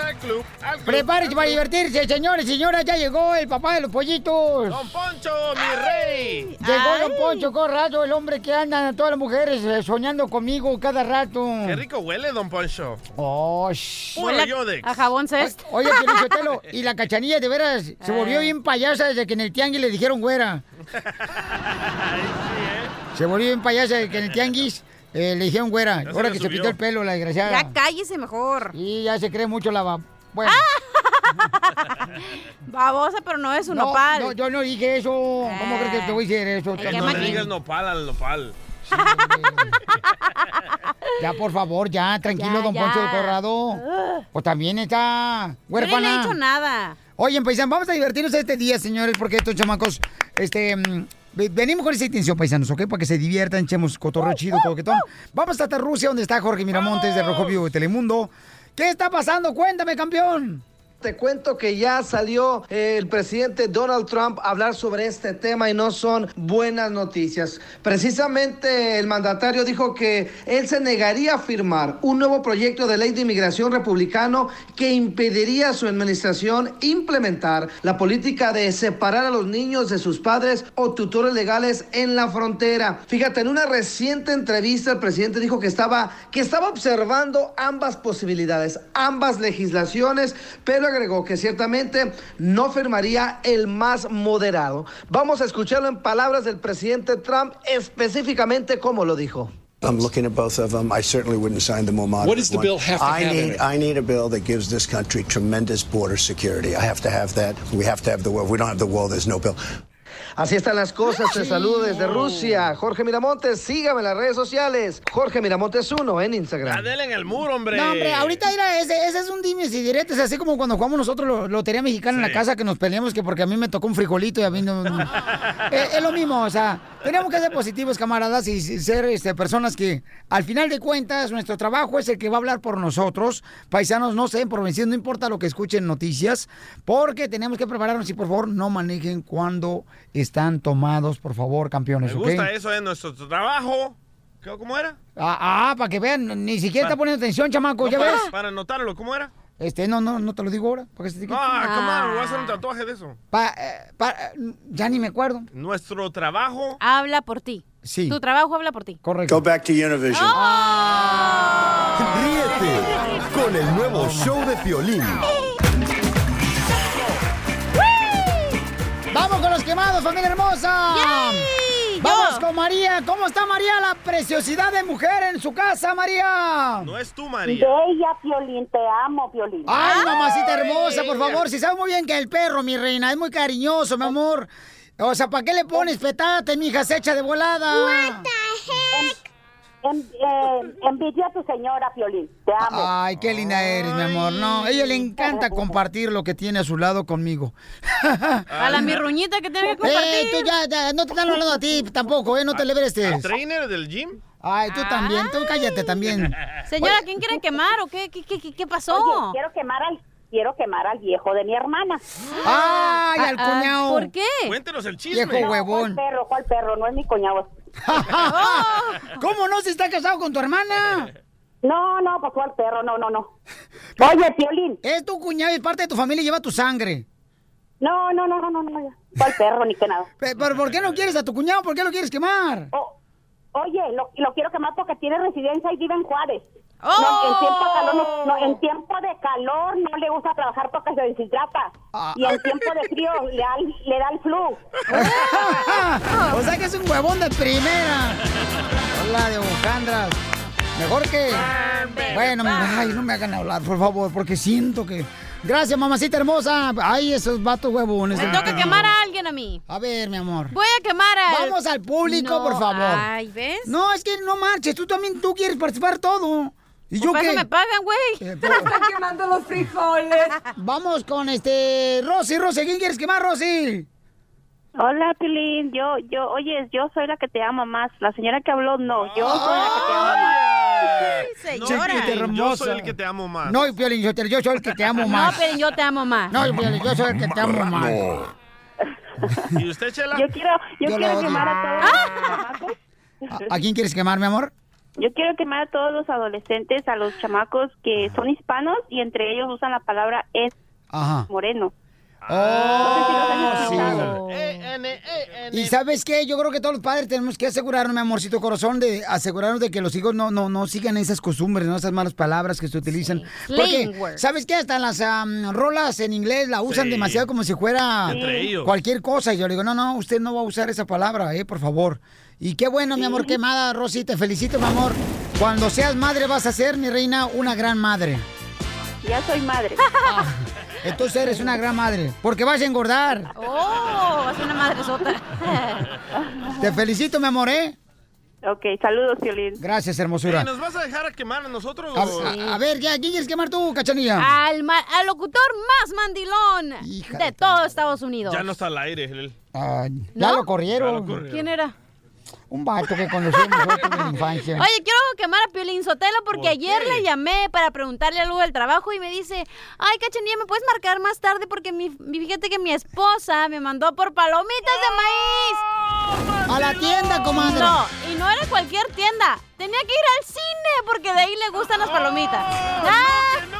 al club. Al club, Prepárense al para club. divertirse, señores y señoras. Ya llegó el papá de los pollitos. Don Poncho, mi rey. Llegó Don Poncho Corrado, el hombre que andan todas las mujeres eh, soñando conmigo cada rato. Qué rico huele, Don Poncho. Oh, Yodex. A jabón cest. Oye, Pielichotelo, y la cachanilla de veras se volvió bien payasa desde que en el tianguis le dijeron güera. Se volvió bien payasa desde que en el tianguis eh, le dijeron güera. Ahora que se pintó el pelo, la desgraciada. Ya cállese mejor. Y ya se cree mucho la... va- Bueno. Babosa, pero no es un No, nopal. no, yo no dije eso. ¿Cómo crees que te voy a decir eso? Que no le digas nopal al nopal. Ya, por favor, ya, tranquilo, Ya, don ya. Poncho de Corrado. Pues también está Yo huérfana. ni le he dicho nada. Oye, paisanos, vamos a divertirnos este día, señores, porque estos chamacos, este, mm, venimos con esa intención, paisanos, ¿ok? Para que se diviertan, echemos cotorreo chido, coquetón. Vamos hasta Rusia, donde está Jorge Miramontes de Rojo Vivo de Telemundo. ¿Qué está pasando? Cuéntame, campeón. Te cuento que ya salió eh, el presidente Donald Trump a hablar sobre este tema y no son buenas noticias. Precisamente el mandatario dijo que él se negaría a firmar un nuevo proyecto de ley de inmigración republicano que impediría a su administración implementar la política de separar a los niños de sus padres o tutores legales en la frontera. Fíjate, en una reciente entrevista el presidente dijo que estaba, que estaba observando ambas posibilidades, ambas legislaciones, pero agregó que ciertamente no firmaría el más moderado. Vamos a escucharlo en palabras del presidente Trump específicamente como lo dijo. I'm looking at both of them. I certainly wouldn't sign the more moderate What does the one. bill have to I have in need, it? I need a bill that gives this country tremendous border security. I have to have that. We have to have the wall. If we don't have the wall, there's no bill. Así están las cosas. Te saludo desde Rusia. Jorge Miramontes, sígame en las redes sociales. Jorge Miramontes 1 en Instagram. Adela en el muro, hombre. No, hombre, ahorita era ese, ese es un dimes y diretes, así como cuando jugamos nosotros lo- Lotería Mexicana en la casa, que nos peleamos que porque a mí me tocó un frijolito y a mí no... no. Eh, es lo mismo, o sea, tenemos que ser positivos, camaradas, y, ser este, personas que, al final de cuentas, nuestro trabajo es el que va a hablar por nosotros. Paisanos, no se den por vencidos, no importa lo que escuchen noticias, porque tenemos que prepararnos y, por favor, no manejen cuando están tomados, por favor, campeones, Me gusta eso, es nuestro trabajo. ¿Qué- ¿Cómo era? Ah, ah, para que vean, ni siquiera está poniendo atención, chamaco, No, ¿ya para, ves? para anotarlo, ¿cómo era? Este, no, no, no te lo digo ahora. Porque se te Ah. Voy a hacer un tatuaje de eso. Pa- eh, pa- eh, ya ni me acuerdo. Nuestro trabajo. Habla por ti. Sí. Tu trabajo habla por ti. Correcto. Go back to Univision. Ríete con el nuevo show de Piolín. ¡Vamos con los quemados, familia hermosa! ¡Vamos con María! ¿Cómo está María, la preciosidad de mujer en su casa, María? No es tú, María. Bella, Piolín, te amo, Piolín. Ay, mamacita hermosa, por favor. Si sabes muy bien que el perro, mi reina, es muy cariñoso, mi amor. O sea, ¿para qué le pones petate, mija? Se echa de volada. En, eh, envidia a tu señora, Piolín. Te amo. Ay, qué linda eres, mi amor. No, a ella le encanta compartir lo que tiene a su lado conmigo. A la mirruñita que tiene que compartir. Eh, tú ya, ya, no te están hablando a ti tampoco, ¿eh? No te le ¿Al este. trainer del gym? Ay, tú también, tú cállate también. Señora, ¿quién quiere quemar o qué, qué, qué, qué- qué pasó? Oye, quiero quemar al quiero quemar al viejo de mi hermana. ¡Ay, al Ah, ah, cuñado! ¿Por qué? Cuéntenos el chisme. Viejo huevón. ¿Cuál perro? ¿Cuál perro? No es mi cuñado. ¿Cómo no? Si está casado con tu hermana. No, no, pues cuál perro, no, no, no. Oye, Piolín. Es tu cuñado y parte de tu familia lleva tu sangre. No, no, no, no, no, no. ¿Cuál perro ni que nada? Pe- ¿Pero por qué no quieres a tu cuñado? ¿Por qué lo quieres quemar? Oh, oye, lo, lo quiero quemar porque tiene residencia y vive en Juárez. ¡Oh! No, en tiempo de calor, no, no, en tiempo de calor no le gusta trabajar porque se deshidrata. Ah. Y en tiempo de frío le da, el- le da el flu. o sea que es un huevón de primera. Hola de Bojandras. Mejor que. Bueno, ay, no me hagan hablar, por favor, porque siento que. Gracias, mamacita hermosa. Ay, esos vatos huevones. Me toca quemar a alguien a mí. A ver, mi amor. Voy a quemar a... Vamos al público, No, por favor. Ay, ¿ves? No, es que no marches. Tú también tú quieres participar todo. ¿Y yo para qué? me pagan, güey. Eh, pero- Están quemando los frijoles. Vamos con este. Rosy, Rosy. ¿Quién quieres quemar, Rosy? Hola, Pilín. Yo, yo, oye, yo soy la que te amo más. La señora que habló, no. Yo soy la que te amo más. señora. Chiquita Yo soy el que te amo más. No, Piolín, yo soy el que te amo No, más. pero yo te amo más. No, Piolín, yo soy el que te amo más. ¿Y usted, Chela? Yo quiero, yo, quiero quemar a todos los chamacos. ¿A, a quién quieres quemar, mi amor? Yo quiero quemar a todos los adolescentes, a los chamacos que son hispanos y entre ellos usan la palabra es Ajá. moreno. Oh, sí. Y sabes qué, yo creo que todos los padres tenemos que asegurarnos, mi amorcito corazón, de asegurarnos de que los hijos no, no, no sigan esas costumbres, no esas malas palabras que se utilizan. Porque. ¿sabes qué? Hasta las rolas en inglés la usan Sí. demasiado como si fuera cualquier cosa. Y yo le digo, no, no, usted no va a usar esa palabra, eh, por favor. Y qué bueno, mi amor, quemada, Rosy, te felicito, mi amor. Cuando seas madre vas a ser, mi reina, una gran madre. Ya soy madre. Entonces eres una gran madre, porque vas a engordar. Oh, es una madre sota. Te felicito, mi amor, ¿eh? ok, saludos, Violín. Gracias, hermosura. ¿Nos vas a dejar a quemar a nosotros? A, o- a- a ver, ya, ¿quién quieres quemar tú, cachanilla? Al, ma- al locutor más mandilón Hija de de todo Estados Unidos. Ya no está al aire. él. Ya ¿No? lo Ya corrieron. lo corrieron. ¿Quién era? Un vato que conocimos nosotros en la infancia. Oye, quiero quemar a Piolín Sotelo porque ¿Por ayer le llamé para preguntarle algo del trabajo y me dice, ay, cachanilla, ¿me puedes marcar más tarde? Porque mi, fíjate que mi esposa me mandó por palomitas de maíz. A la tienda, comadre. No, y no era cualquier tienda. Tenía que ir al cine porque de ahí le gustan las palomitas. ¡Ah!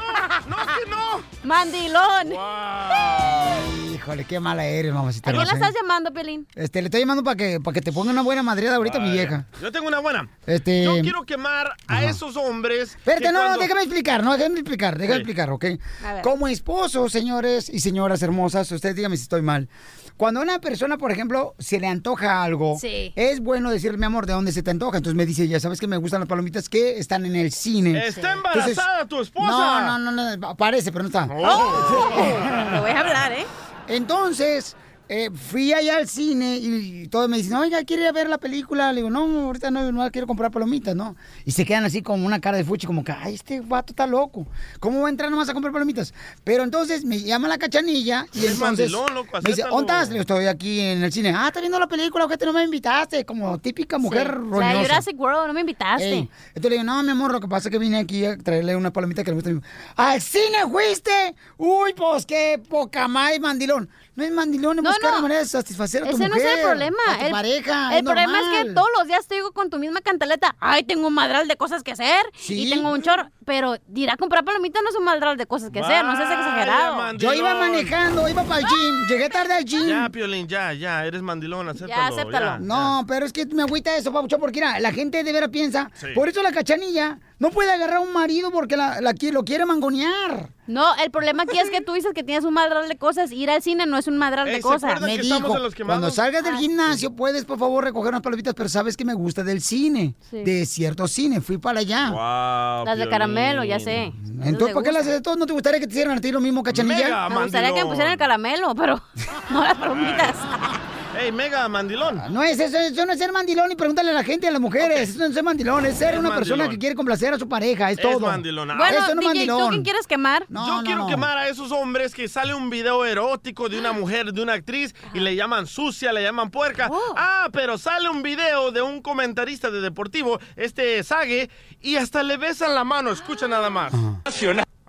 ¡No, que no! ¡Mandilón! ¡Wow! Híjole, qué mala eres, mamacita. ¿A quién la estás llamando, Piolín? Este, le estoy llamando para que, para que te ponga una buena madreada ahorita, mi vieja. Yo tengo una buena. Este- Yo quiero quemar a esos hombres. Espérate, no, no, cuando- déjame explicar, no, déjame explicar, déjame Sí. explicar, ¿ok? A ver. Como esposo, señores y señoras hermosas, ustedes díganme si estoy mal. Cuando a una persona, por ejemplo, se le antoja algo, Sí. es bueno decirle, mi amor, ¿de dónde se te antoja? Entonces me dice, ya sabes que me gustan las palomitas que están en el cine. Está Entonces, embarazada tu esposa. No, no, no, no, parece, pero no está. Le voy a hablar, ¿eh? Entonces, eh, fui allá al cine y, todos me dicen, oiga, ¿quiere ir a ver la película? Le digo, no, ahorita no, no quiero comprar palomitas, ¿no? Y se quedan así con una cara de fuchi, como que, ay, este vato está loco. ¿Cómo va a entrar nomás a comprar palomitas? Pero entonces me llama la cachanilla y Es entonces mandilón, loco, me dice. ¿dónde estás? Le digo, estoy aquí en el cine. Ah, ¿estás viendo la película? ¿Qué te no me invitaste? Como típica mujer Sí. roñosa. La Jurassic World, no me invitaste. Ey, Entonces le digo, no, mi amor, lo que pasa es que vine aquí a traerle una palomita que le gusta. ¿Al cine fuiste? Uy, pues qué poca más, mandilón. No es mandilón, es No, buscar no. manera de satisfacer a tu Ese no es mujer, el problema. a tu el pareja, el problema es que normal. todos los días te digo con tu misma cantaleta, ay, tengo un madral de cosas que hacer Sí. y tengo un chorro, pero dirá comprar palomitas no es un madral de cosas que hacer, no seas Vaya, exagerado. mandilón. Yo iba manejando, iba para el gym, llegué tarde al gym. Ya, Piolín, ya, ya, eres mandilón, acéptalo. acéptalo. ya, No, pero es que me agüita eso, Pabuchón, porque mira, la gente de veras piensa, Sí. por eso la cachanilla no puede agarrar a un marido porque la, la lo quiere mangonear. No, el problema aquí es que tú dices que tienes un madral de cosas, ir al cine no es un madral Ey, de ¿se cosas. Me dijo, cuando salgas del Ah, gimnasio puedes por favor recoger unas palomitas, pero sabes que me gusta del cine, Sí. de cierto cine, fui para allá. Wow, Las de caramelo, ya sé. Entonces, ¿para qué las de todo? ¿No te gustaría que te hicieran a ti lo mismo, cachanilla? Mega Me gustaría que me pusieran el caramelo, pero no las palomitas. Ey, mega mandilón. No es eso, eso no es ser mandilón y pregúntale a la gente, a las mujeres. Eso no es ser mandilón, es ser Es una persona que quiere complacer a su pareja, es, Es todo. mandilón. Ah, Bueno, Eso no es DJ, ¿tú mandilón. quién quieres quemar? No, Yo no, quiero no. quemar a esos hombres que sale un video erótico de una mujer, de una actriz, y le llaman sucia, le llaman puerca. Oh. Ah, pero sale un video de un comentarista de deportivo, este Sague, y hasta le besan la mano. Escucha nada más.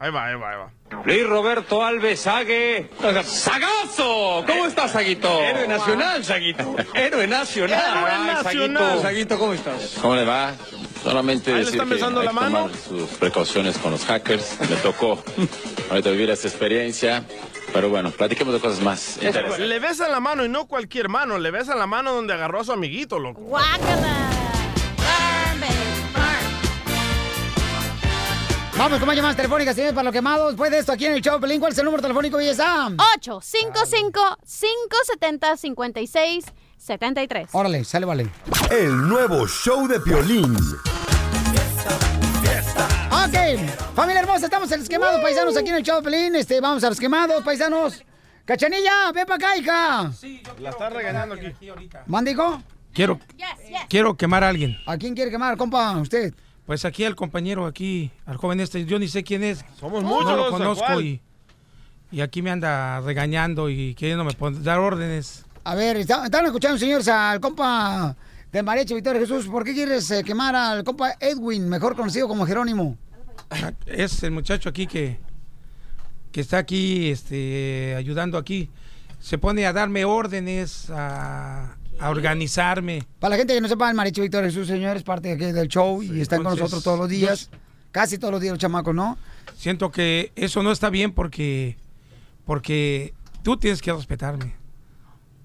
Ahí va, ahí va, ahí va. Luis Roberto Alves Sague. ¡Sagazo! ¿Cómo estás, Saguito? Héroe nacional, Saguito. Héroe nacional. Héroe Ay, nacional. Saguito, Saguito, ¿cómo estás? ¿Cómo le va? Solamente Ahí le decir están que hay la que mano. tomar sus precauciones con los hackers. Me tocó ahorita vivir esta experiencia. Pero bueno, platiquemos de cosas más interesantes. Le besan la mano y no cualquier mano, le besan la mano donde agarró a su amiguito, loco. ¡Guácala! Vamos con más llamadas telefónicas, señores, para los quemados. Después de esto, aquí en el show, Pelín, ¿cuál es el número telefónico, belleza? 855-570-5673. Órale, sale, vale. El nuevo show de Piolín. Ok, familia hermosa, estamos en los quemados, paisanos, aquí en el show, Pelín. Este, vamos a los quemados, paisanos. Cachanilla, ven para acá, hija. La está regañando aquí. ¿Mandico? Quiero, Yes, yes. quiero quemar a alguien. ¿A quién quiere quemar, compa? ¿Usted? Pues aquí al compañero, aquí, al joven este, yo ni sé quién es. Somos no muchos, lo conozco y, y aquí me anda regañando y queriéndome pon- dar órdenes. A ver, está- están escuchando, señores, al compa de Mariachi Victoria Jesús. ¿Por qué quieres eh, quemar al compa Edwin, mejor conocido como Jerónimo? Es el muchacho aquí que, que está aquí este, ayudando aquí. Se pone a darme órdenes, a, a organizarme. Para la gente que no sepa, el Mariachi Victoria Jesús, señor, es parte aquí del show y están con entonces, nosotros todos los días. Casi todos los días los chamacos, ¿no? Siento que eso no está bien porque, porque tú tienes que respetarme.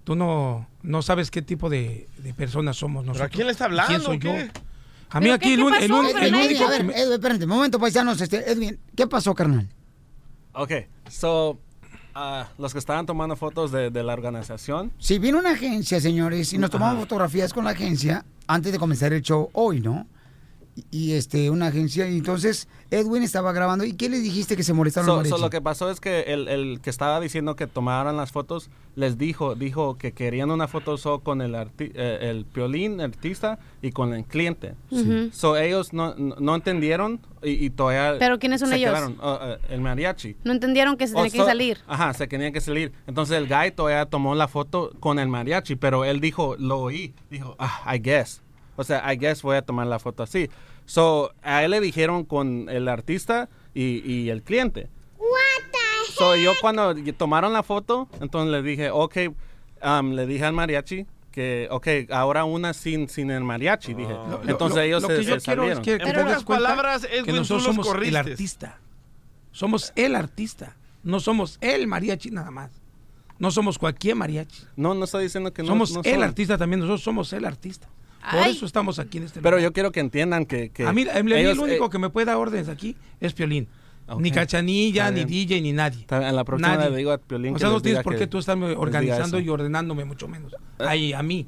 Tú no, no sabes qué tipo de, de personas somos nosotros. a quién le está ¿Quién hablando, soy o yo? qué? A mí aquí el, un- el, un- el único a ver, Edwin, espérate, un momento, paisanos. Este, Edwin, ¿qué pasó, carnal? Ok, so, ah, los que estaban tomando fotos de, de la organización, Si vino una agencia, señores, y nos tomamos fotografías con la agencia antes de comenzar el show hoy, ¿no? Y, este, una agencia, y entonces Edwin estaba grabando. ¿Y qué le dijiste que se molestaron So, lo que pasó es que el, el que estaba diciendo que tomaran las fotos les dijo dijo que querían una foto solo con el arti- eh, el piolín artista y con el cliente. So ellos no, no, no entendieron y, y todavía ¿Pero quiénes son se ellos? quedaron, oh, eh, el mariachi. No entendieron que se Oh, tenía que so- salir. Ajá, se tenía que salir. Entonces el guy todavía tomó la foto con el mariachi, pero él dijo, lo oí, dijo, ah, I guess. O sea, I guess voy a tomar la foto así. So, a él le dijeron con el artista y, y el cliente. So, yo cuando tomaron la foto, entonces le dije, ok, um, le dije al mariachi que, ok, ahora una sin, sin el mariachi, dije. Lo- Entonces lo- ellos lo se, que yo se quiero es que, des cuenta palabras, que nosotros somos el artista. Somos el artista. No somos el mariachi nada más. No somos cualquier mariachi. No, no estoy diciendo que no Somos no el artista también. Nosotros somos el artista. Por Ay. eso estamos aquí en este Pero lugar. yo quiero que entiendan que... que a mí, a mí ellos, el único eh, que me puede dar órdenes aquí es Piolín. Ni Cachanilla, ni. DJ, ni nadie. A la próxima Nadie. le digo a Piolín O que sea, no tienes por qué tú estarme organizando y ordenándome mucho menos. Ahí, a mí.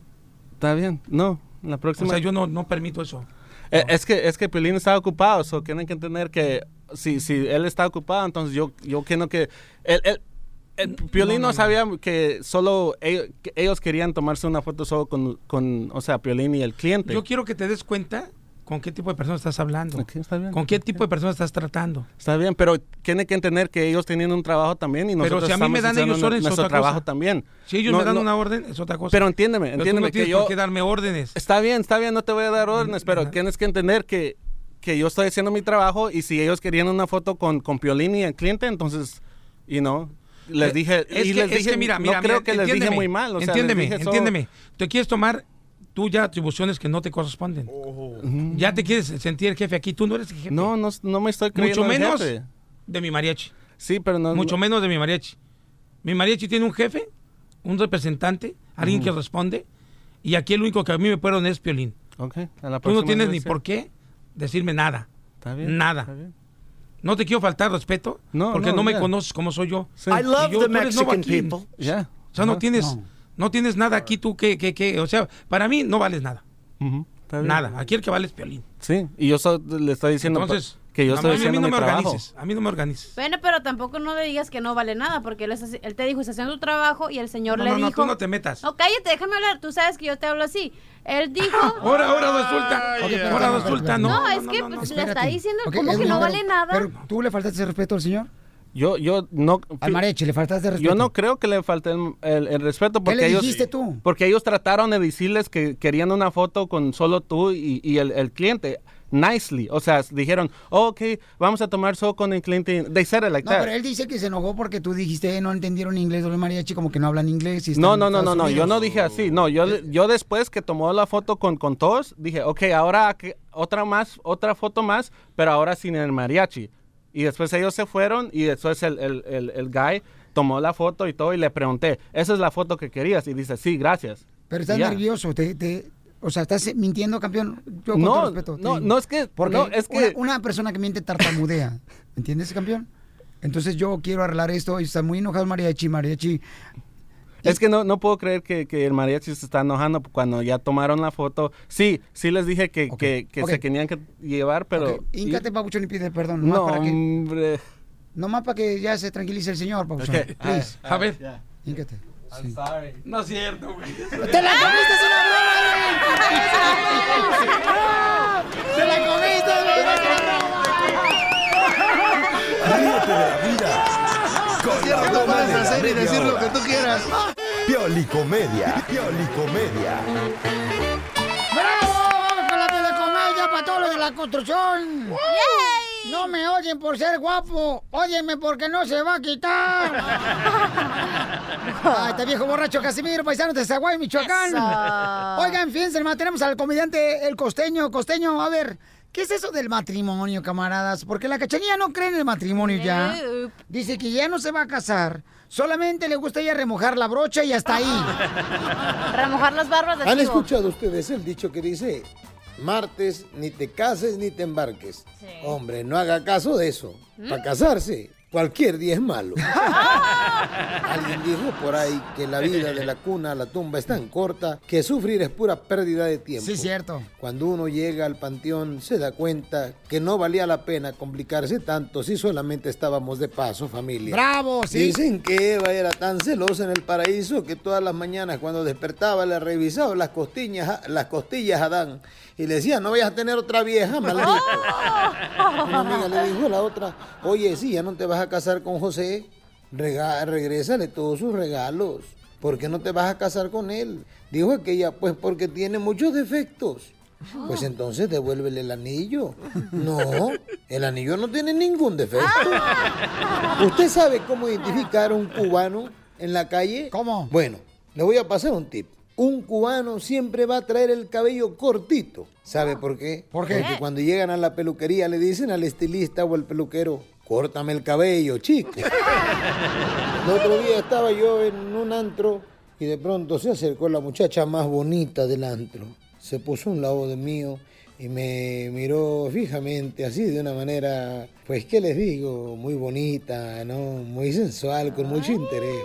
Está bien, no, la O próxima... sea, yo no, no permito eso. Eh, Es que es que Piolín está ocupado, so tienen que entender que si, si él está ocupado, entonces yo yo quiero que él, él- Piolín no, sabía que solo ellos, que ellos querían tomarse una foto solo con, con o sea, Piolín y el cliente. Yo quiero que te des cuenta con qué tipo de persona estás hablando. Ok, está bien. Con qué tipo de persona estás tratando. Está bien, pero tiene que entender que ellos tienen un trabajo también y Pero nosotros si a mí me dan ellos órdenes, es nuestro otra trabajo cosa. también. Si ellos No, me dan no, una orden, es otra cosa. Pero entiéndeme, Pero tú entiéndeme no tienes que yo por qué darme órdenes. Está bien, está bien, no te voy a dar órdenes, pero tienes que entender que, que yo estoy haciendo mi trabajo y si ellos querían una foto con, con Piolín y el cliente, entonces, y no, les Eh, dije, es y que, les es dije, que mira, no mira, creo mira, que les dije muy mal, o sea, entiéndeme, dije entiéndeme. Te quieres tomar tú ya atribuciones que no te corresponden. Ya te quieres sentir el jefe aquí, tú no eres el jefe. No, no, no me estoy creyendo Mucho menos jefe. de mi mariachi. Sí, pero no. Mucho no- menos de mi mariachi. Mi mariachi tiene un jefe, un representante, alguien que responde, y aquí el único que a mí me puede es Piolín. Ok, a la Tú no tienes ni por qué decirme nada. Está bien, Nada. está bien. No te quiero faltar respeto, No, porque no, no, me conoces como soy yo. Sí. I love yo- the Mexican people. Ya. O sea, no tienes, No. tienes nada aquí tú que, que, que, o sea, para mí no vales nada. Está. Nada. Aquí el que vale es Piolín. Sí, y yo so- le estoy diciendo Entonces, que yo estoy mí- a mí haciendo no mi me trabajo. organices. A mí no me organices. Bueno, pero tampoco no le digas que no vale nada, porque él, es- él te dijo, está haciendo tu trabajo y el señor No, le no, no, dijo... tú no te metas. No, cállate, déjame hablar, tú sabes que yo te hablo así. Él dijo... Ahora, ahora resulta. Ahora resulta, no. No, es no, que no, no. pues, le está diciendo como que no pero- vale nada. Pero tú le faltaste ese respeto al señor. Yo, yo no. Al mariachi, le faltaste respeto. Yo no creo que le falte el, el- el respeto ¿Qué porque le ellos dijiste tú? porque ellos trataron de decirles que querían una foto con solo tú y, y el, el cliente nicely, o sea, dijeron, oh, ok, vamos a tomar solo con el cliente. They said it like No, that. pero él dice que se enojó porque tú dijiste "Eh, no entendieron inglés los mariachi, como que no hablan inglés. y No, no, no, no, no, yo no dije así. No, yo, yo después que tomó la foto con, con todos, dije, ok, ahora que- otra más, otra foto más, pero ahora sin el mariachi. Y después ellos se fueron y después el, el, el, el guy tomó la foto y todo y le pregunté, ¿esa es la foto que querías? Y dice, sí, gracias. Pero estás nervioso, te, te- o sea, estás mintiendo, campeón. Yo con No, todo respeto. no, digo. no, es que- Porque no, es que- Una, una persona que miente tartamudea, ¿entiendes, campeón? Entonces yo quiero arreglar esto y está muy enojado mariachi, mariachi. Es que no, no puedo creer que, que el mariachi se está enojando cuando ya tomaron la foto. Sí, sí les dije que, que, que se tenían que llevar, pero... Ok, Híncate, papuchón, y pide perdón. Nomás No, para que, hombre. nomás para que ya se tranquilice el señor, papuchón. Ok, Please. A ver. Híncate. Sí. No es cierto, güey. ¡Te la comiste, es una broma, güey! ¡Te la comiste, Ríete de la con hacer y decir lo que tú quieras. Piolicomedia. Piolicomedia. ¡Bravo! ¡Vamos con la telecomedia para todos los de la construcción! No me oyen por ser guapo, óyeme porque no se va a quitar. Ay, este viejo borracho Casimiro, paisano de Zaguay, Michoacán. Eso. Oigan, fíjense, hermano, tenemos al comediante El Costeño. Costeño, a ver, ¿qué es eso del matrimonio, camaradas? Porque la cachanilla no cree en el matrimonio ya. Dice que ya no se va a casar. Solamente le gusta ella remojar la brocha y hasta ahí. Remojar las barbas de ¿Han chivo. escuchado ustedes el dicho que dice, martes ni te cases ni te embarques? Hombre, no haga caso de eso. Para casarse, cualquier día es malo. Alguien dijo por ahí que la vida de la cuna a la tumba es tan corta que sufrir es pura pérdida de tiempo. Sí, cierto. Cuando uno llega al panteón se da cuenta que no valía la pena complicarse tanto si solamente estábamos de paso, familia. ¡Bravo! Sí. Dicen que Eva era tan celosa en el paraíso que todas las mañanas cuando despertaba le revisaba las costillas, las costillas a Adán y le decía, no vayas a tener otra vieja, maldito. Una amiga le dijo a la otra, oye, si ya no te vas a casar con José, rega- regrésale todos sus regalos. ¿Por qué no te vas a casar con él? Dijo aquella, pues porque tiene muchos defectos. Pues entonces devuélvele el anillo. No, el anillo no tiene ningún defecto. ¿Usted sabe cómo identificar a un cubano en la calle? ¿Cómo? Bueno, le voy a pasar un tip. Un cubano siempre va a traer el cabello cortito. ¿Sabe por qué? ¿Por qué? Porque cuando llegan a la peluquería le dicen al estilista o al peluquero, córtame el cabello, chico. El otro día estaba yo en un antro y de pronto se acercó la muchacha más bonita del antro. Se puso a un lado de mío y me miró fijamente, así de una manera, pues, ¿qué les digo? Muy bonita, ¿no? Muy sensual, con mucho interés.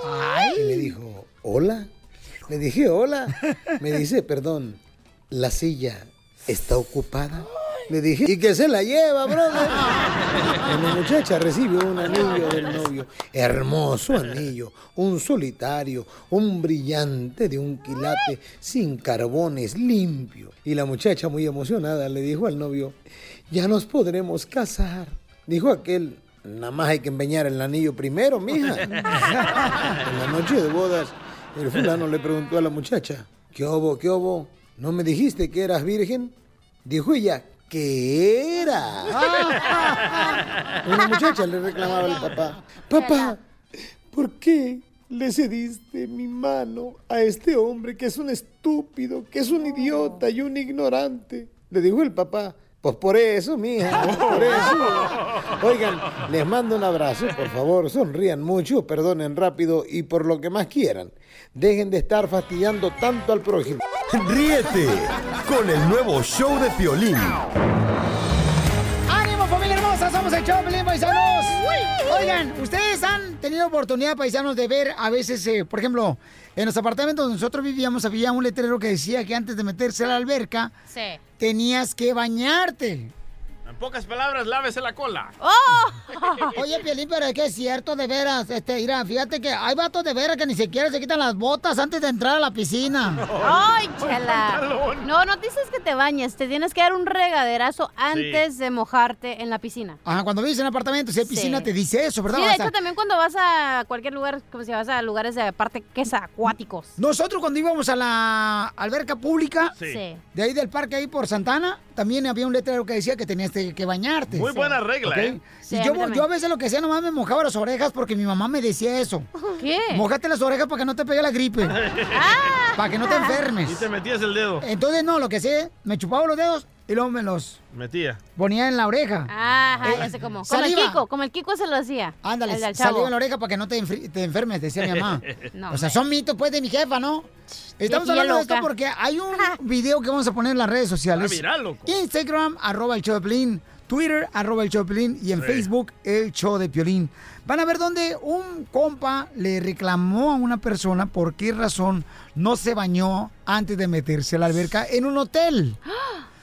Y me dijo, ¿hola? Le dije, hola. Me dice, perdón, ¿la silla está ocupada? Le dije, ¿y que se la lleva, brother? La muchacha recibe un anillo del novio. Hermoso anillo, un solitario, un brillante de un quilate, sin carbones, limpio. Y la muchacha, muy emocionada, le dijo al novio, ya nos podremos casar. Dijo aquel, nada más hay que empeñar el anillo primero, mija. En la noche de bodas, el fulano le preguntó a la muchacha, ¿qué obo, qué obo? ¿No me dijiste que eras virgen? Dijo ella, ¿qué era? Una muchacha le reclamaba al papá, papá, ¿por qué le cediste mi mano a este hombre que es un estúpido, que es un idiota y un ignorante? Le dijo el papá, pues por eso, mija, por eso. Oigan, les mando un abrazo, por favor, sonrían mucho, perdonen rápido y por lo que más quieran, dejen de estar fastidiando tanto al prójimo. Ríete con el nuevo show de Piolín. Somos el paisanos. Oigan, ¿ustedes han tenido oportunidad, paisanos, de ver a veces, eh, por ejemplo, en los apartamentos donde nosotros vivíamos había un letrero que decía que antes de meterse a la alberca Sí. tenías que bañarte? Pocas palabras, lávese la cola. Oye, Pielín, pero es que es cierto, de veras. Este, mira, fíjate que hay vatos de veras que ni siquiera se quitan las botas antes de entrar a la piscina. ¡Ay, chela! No, no dices que te bañes, te tienes que dar un regaderazo antes de mojarte en la piscina. Ajá, cuando vives en apartamento, si hay piscina, Sí. te dice eso, ¿verdad? Sí, de hecho también cuando vas a cualquier lugar, como si vas a lugares de parte que es acuáticos. Nosotros cuando íbamos a la alberca pública. Sí. de ahí del parque ahí por Santana, también había un letrero que decía que tenías que bañarte. Muy buena regla. ¿eh? Sí, y a yo, también. yo a veces lo que hacía nomás me mojaba las orejas porque mi mamá me decía eso. ¿Qué? Mojate las orejas para que no te pegue la gripe. Ah. Para que no te enfermes. Y te metías el dedo. Entonces, no, lo que hacía, me chupaba los dedos y luego me los Metía. ponía en la oreja. Ajá, Eh, ya sé cómo. Como el. Kiko, como el Kiko se lo hacía. Ándale, saliva en la oreja para que no te, enfri- te enfermes, decía mi mamá. No, o sea, son mitos, pues, de mi jefa, ¿no? Estamos hablando de esto porque hay un video que vamos a poner en las redes sociales. Ah, viral, loco. Instagram, arroba el show de Piolín. Twitter, arroba el show de Piolín. Y en Sí. Facebook, el show de Piolín. Van a ver donde un compa le reclamó a una persona por qué razón no se bañó antes de meterse a la alberca en un hotel.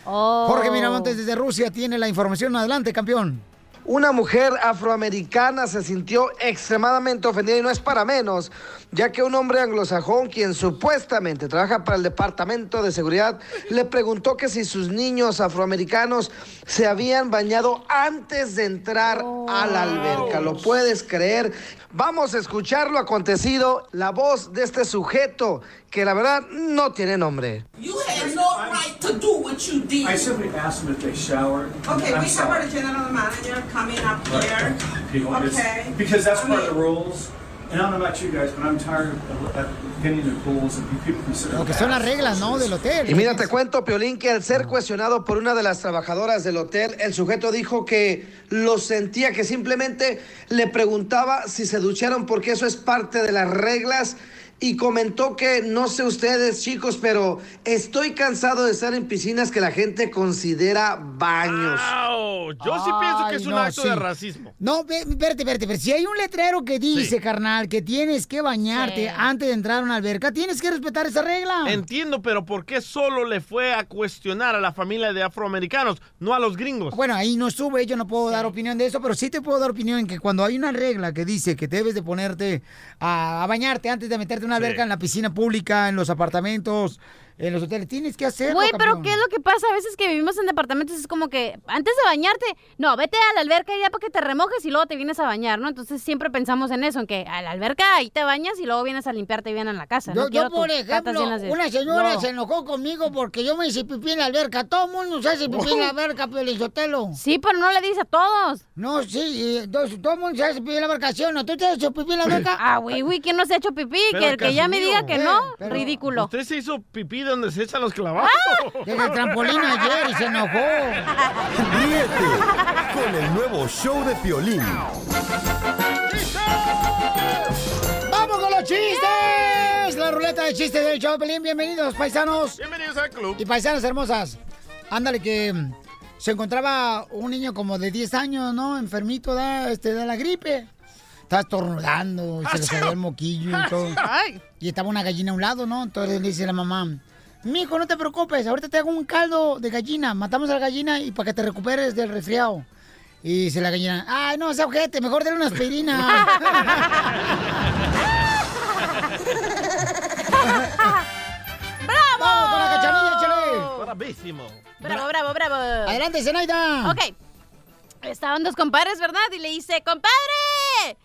Oh. Jorge Miramontes desde Rusia tiene la información. Adelante, campeón. Una mujer afroamericana se sintió extremadamente ofendida y no es para menos, ya que un hombre anglosajón quien supuestamente trabaja para el Departamento de Seguridad le preguntó que si sus niños afroamericanos se habían bañado antes de entrar a la alberca. ¿Lo puedes creer? Vamos a escuchar lo acontecido, la voz de este sujeto que la verdad no tiene nombre. You had no right to do what you did. I simply asked them if they showered. Okay, I'm we have sorry. our general manager coming up here. People, it's- Okay. Because that's I part of the mean- rules. And I don't know about you guys, but I'm tired of, of getting in the pools and people consider Lo que son las reglas, ¿no? Del hotel. Y mira, te cuento, Piolín, que al ser cuestionado por una de las trabajadoras del hotel, el sujeto dijo que lo sentía, que simplemente le preguntaba si se ducharon porque eso es parte de las reglas. Y comentó que, no sé ustedes chicos, pero estoy cansado de estar en piscinas que la gente considera baños. Au, Yo sí pienso que es un no, acto sí. de racismo. No, espérate, espérate, pero si hay un letrero que dice, carnal, que tienes que bañarte Sí. antes de entrar a una alberca, tienes que respetar esa regla. Entiendo, pero ¿por qué solo le fue a cuestionar a la familia de afroamericanos, no a los gringos? Bueno, ahí no sube, yo no puedo dar opinión de eso, pero sí te puedo dar opinión en que cuando hay una regla que dice que debes de ponerte a, a bañarte antes de meterte en una alberca en la piscina pública, en los apartamentos, en los hoteles, tienes que hacerlo. Güey, pero. ¿qué es lo que pasa? A veces que vivimos en departamentos es como que antes de bañarte, no, vete a la alberca ya para que te remojes y luego te vienes a bañar, ¿no? Entonces siempre pensamos en eso, en que a la alberca ahí te bañas y luego vienes a limpiarte bien en la casa. Yo, no yo, por ejemplo, de- una señora No. se enojó conmigo porque yo me hice pipí en la alberca. Todo el mundo se hace pipí en la alberca, Pelizotelo. Sí, pero no le dice a todos. No, sí, y entontonces, todo el mundo se hace pipí en la alberca, ¿sí o no? ¿Tú te has hecho pipí en la alberca? Ah, güey, güey, ¿quién no se ha hecho pipí? Pero Que el que ya me diga que no, Eh, pero- ridículo. Usted se hizo pipí donde se echan los clavados. Desde el trampolín ayer y se enojó. Ríete con el nuevo show de Piolín. ¡Vamos con los chistes! La ruleta de chistes del show, de Pelín. Bienvenidos, paisanos. Bienvenidos al club. Y paisanas hermosas. Ándale, que mm, se encontraba un niño como de 10 años, ¿no? Enfermito da, este, de la gripe. Estaba estornudando, y se le salía el moquillo y todo. Y estaba una gallina a un lado, ¿no? Entonces le dice la mamá, mijo, no te preocupes, ahorita te hago un caldo de gallina. Matamos a la gallina y para que te recuperes del resfriado. Y dice la gallina, ay, no, ese ojete, mejor dale una aspirina. ¡Bravo! ¡Vamos con la cachanilla, chale! Bravísimo. Bravo, bravo, bravo. Adelante, Zenaida. Ok. Estaban dos compadres, ¿verdad? Y le dice, compadre,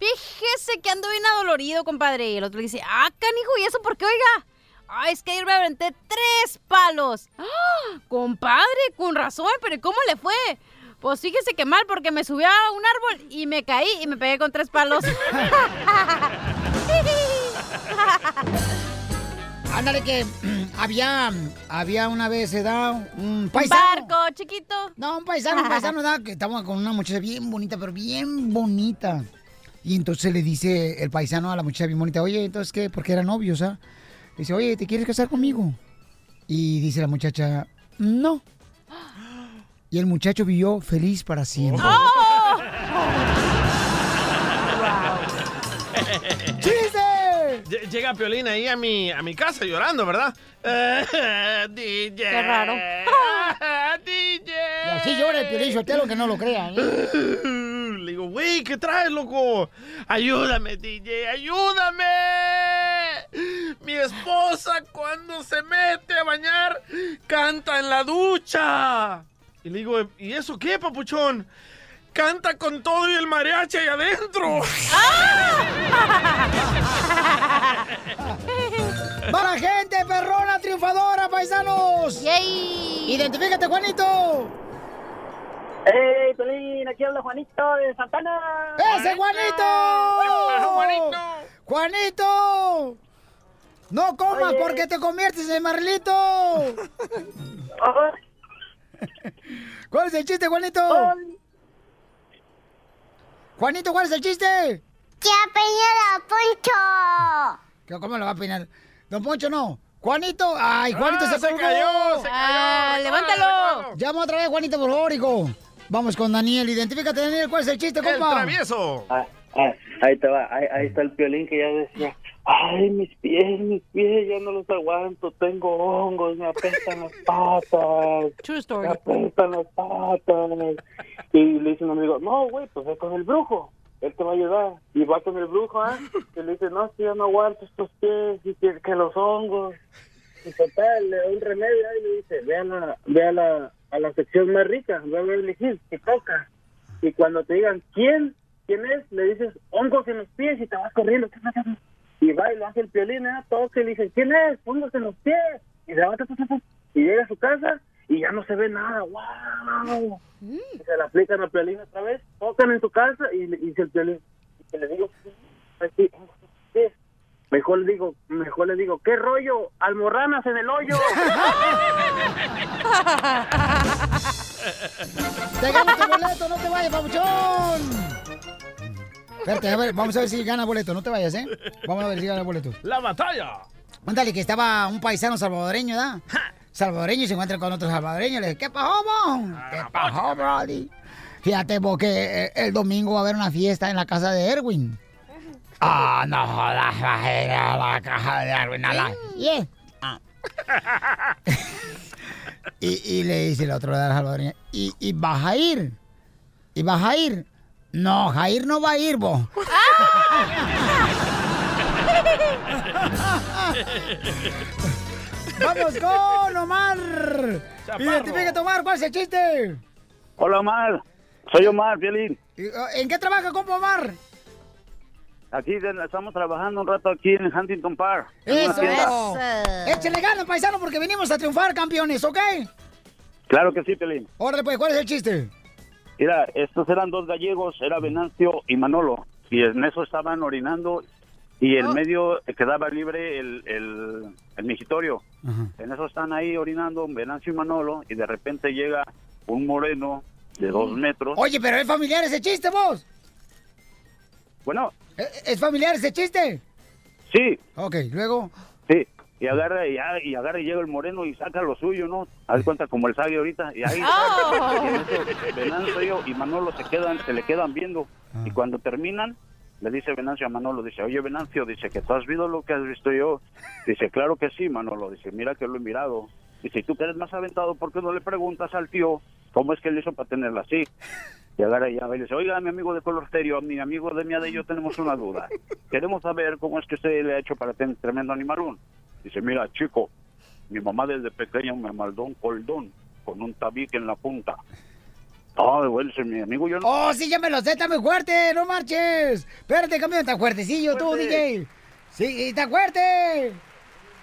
fíjese que ando bien adolorido, compadre. Y el otro le dice, ah, canijo, ¿y eso por qué, oiga? Ah, es que ayer me aventé tres palos. ¡Ah! Compadre, con razón, pero ¿y ¿cómo le fue? Pues fíjese que mal, porque me subí a un árbol y me caí y me pegué con tres palos. Ándale que había, había una vez, da un Un paisano. barco, chiquito. No, un paisano, un paisano, da, que estaba con una muchacha bien bonita, pero bien bonita. Y entonces le dice el paisano a la muchacha bien bonita, oye, entonces qué, porque eran novios, ¿ah? Dice, oye, ¿te quieres casar conmigo? Y dice la muchacha, no. Y el muchacho vivió feliz para siempre. ¡Oh! ¡Chiste! Lle- Llega Piolín ahí a mi, a mi casa llorando, ¿verdad? Eh, DJ. Qué raro. DJ. Y así llora el Piolín Sotelo, que no lo crean. ¿eh? Le digo, güey, ¿qué traes, loco? Ayúdame, DJ, ayúdame. Mi esposa cuando se mete a bañar canta en la ducha. Y le digo, ¿y eso qué, papuchón? Canta con todo y el mariachi ahí adentro. ¡Para gente perrona, triunfadora, paisanos! ¡Identifícate, Juanito! ¡Hey, Pelín! Aquí habla Juanito de Santana. ¡Ese Juanito! ¡Juanito! ¡Juanito! ¡No comas Oye. porque te conviertes en Marlito! ¿Cuál es el chiste, Juanito? Juanito, ¿cuál es el chiste? ¡Que ha peinado a Poncho! ¿Qué- ¿Cómo lo va a peinar? Don Poncho, no. Juanito, ay, Juanito Ah, se cayó, se cayó. Ah, levántalo. Llama otra vez, Juanito, por favor, hijo. Vamos con Daniel. Identifícate, Daniel. ¿Cuál es el chiste, El compa? travieso. Ah, ah, ahí te va, ahí, ahí está el piolín que ya decía, Ay, mis pies, mis pies, ya no los aguanto, tengo hongos, me apestan las patas. True story. Me apestan las patas. Y le dice un amigo, no, güey, pues ve con el brujo, él te va a ayudar. Y va con el brujo, ¿ah? Y le dice, no, que ya no aguanto estos pies, y que, que los hongos. Y total, le da un remedio y le dice, ve a la, ve a la, a la sección más rica, ve a Hills, que toca. Y cuando te digan, ¿quién? ¿Quién es? Le dices, hongos en los pies y te vas corriendo. Y va y lo hace el piolín, ¿eh? Toca y le dice, ¿quién es? Hongos en los pies. Y se va, y llega a su casa y ya no se ve nada. ¡Wow! Y se le aplican al piolín otra vez, tocan en su casa y, le- y dice el piolín, y le digo, "Pues sí, hongos en los pies". Mejor le digo, mejor le digo, ¿qué rollo? Almorranas en el hoyo. ¡Te gano tu boleto! ¡No te vayas, papuchón! Espérate, a ver, vamos a ver si gana boleto. No te vayas, ¿eh? Vamos a ver si gana boleto. ¡La batalla! Cuéntale que estaba un paisano salvadoreño, ¿verdad? Salvadoreño y se encuentra con otro salvadoreño. Le dice, ¿qué pasó, mo? ¿Qué pasó, brody? Fíjate, porque eh, el domingo va a haber una fiesta en la casa de Erwin. Ah, no jodas, va a ir a la casa de Erwin. A la... Yeah. Ah. y, y le dice el otro de la salvadoreña, ¿y, ¿y vas a ir? ¿Y vas a ir? No, Jair no va a ir, vos. ¡Vamos con Omar! Identifícate, Omar, ¿cuál es el chiste? Hola, Omar. Soy Omar, Violín. ¿En qué trabaja, compa Omar? Aquí estamos trabajando un rato aquí en Huntington Park. ¡Eso! tienda. Échale ganas, paisano, porque venimos a triunfar, campeones, ¿ok? Claro que sí, Pelín. Órale, pues, ¿cuál es el chiste? Mira, estos eran dos gallegos, era Venancio y Manolo. Y en eso estaban orinando y en medio quedaba libre el, el, el migitorio. En eso están ahí orinando Venancio y Manolo y de repente llega un moreno de dos metros. Oye, pero es familiar ese chiste, vos. Bueno, ¿Es, es familiar ese chiste? sí, Ok, luego. sí. Y agarra y, ya- y agarra y llega el moreno y saca lo suyo, ¿no? Haz cuenta como el sague ahorita. Y ahí Oh. y Venancio y Manolo se quedan, se le quedan viendo. Y cuando terminan, le dice Venancio a Manolo, dice, oye Venancio, dice que tú has visto lo que has visto yo. Dice, claro que sí, Manolo. Dice, mira que lo he mirado. Dice, ¿y tú que eres más aventado, ¿por qué no le preguntas al tío cómo es que él hizo para tenerla así? Y agarra y va y dice, oiga, mi amigo de color serio, mi amigo de Mía de yo tenemos una duda. Queremos saber cómo es que usted le ha hecho para tener tremendo animarón. Dice, mira, chico, mi mamá desde pequeña me maldó un cordón con un tabique en la punta. Ay, bueno, dice mi amigo, yo no... Oh, sí, ya me lo sé, está muy fuerte, no marches. Espérate, cambio, tan fuertecillo tú. DJ. Sí, está fuerte.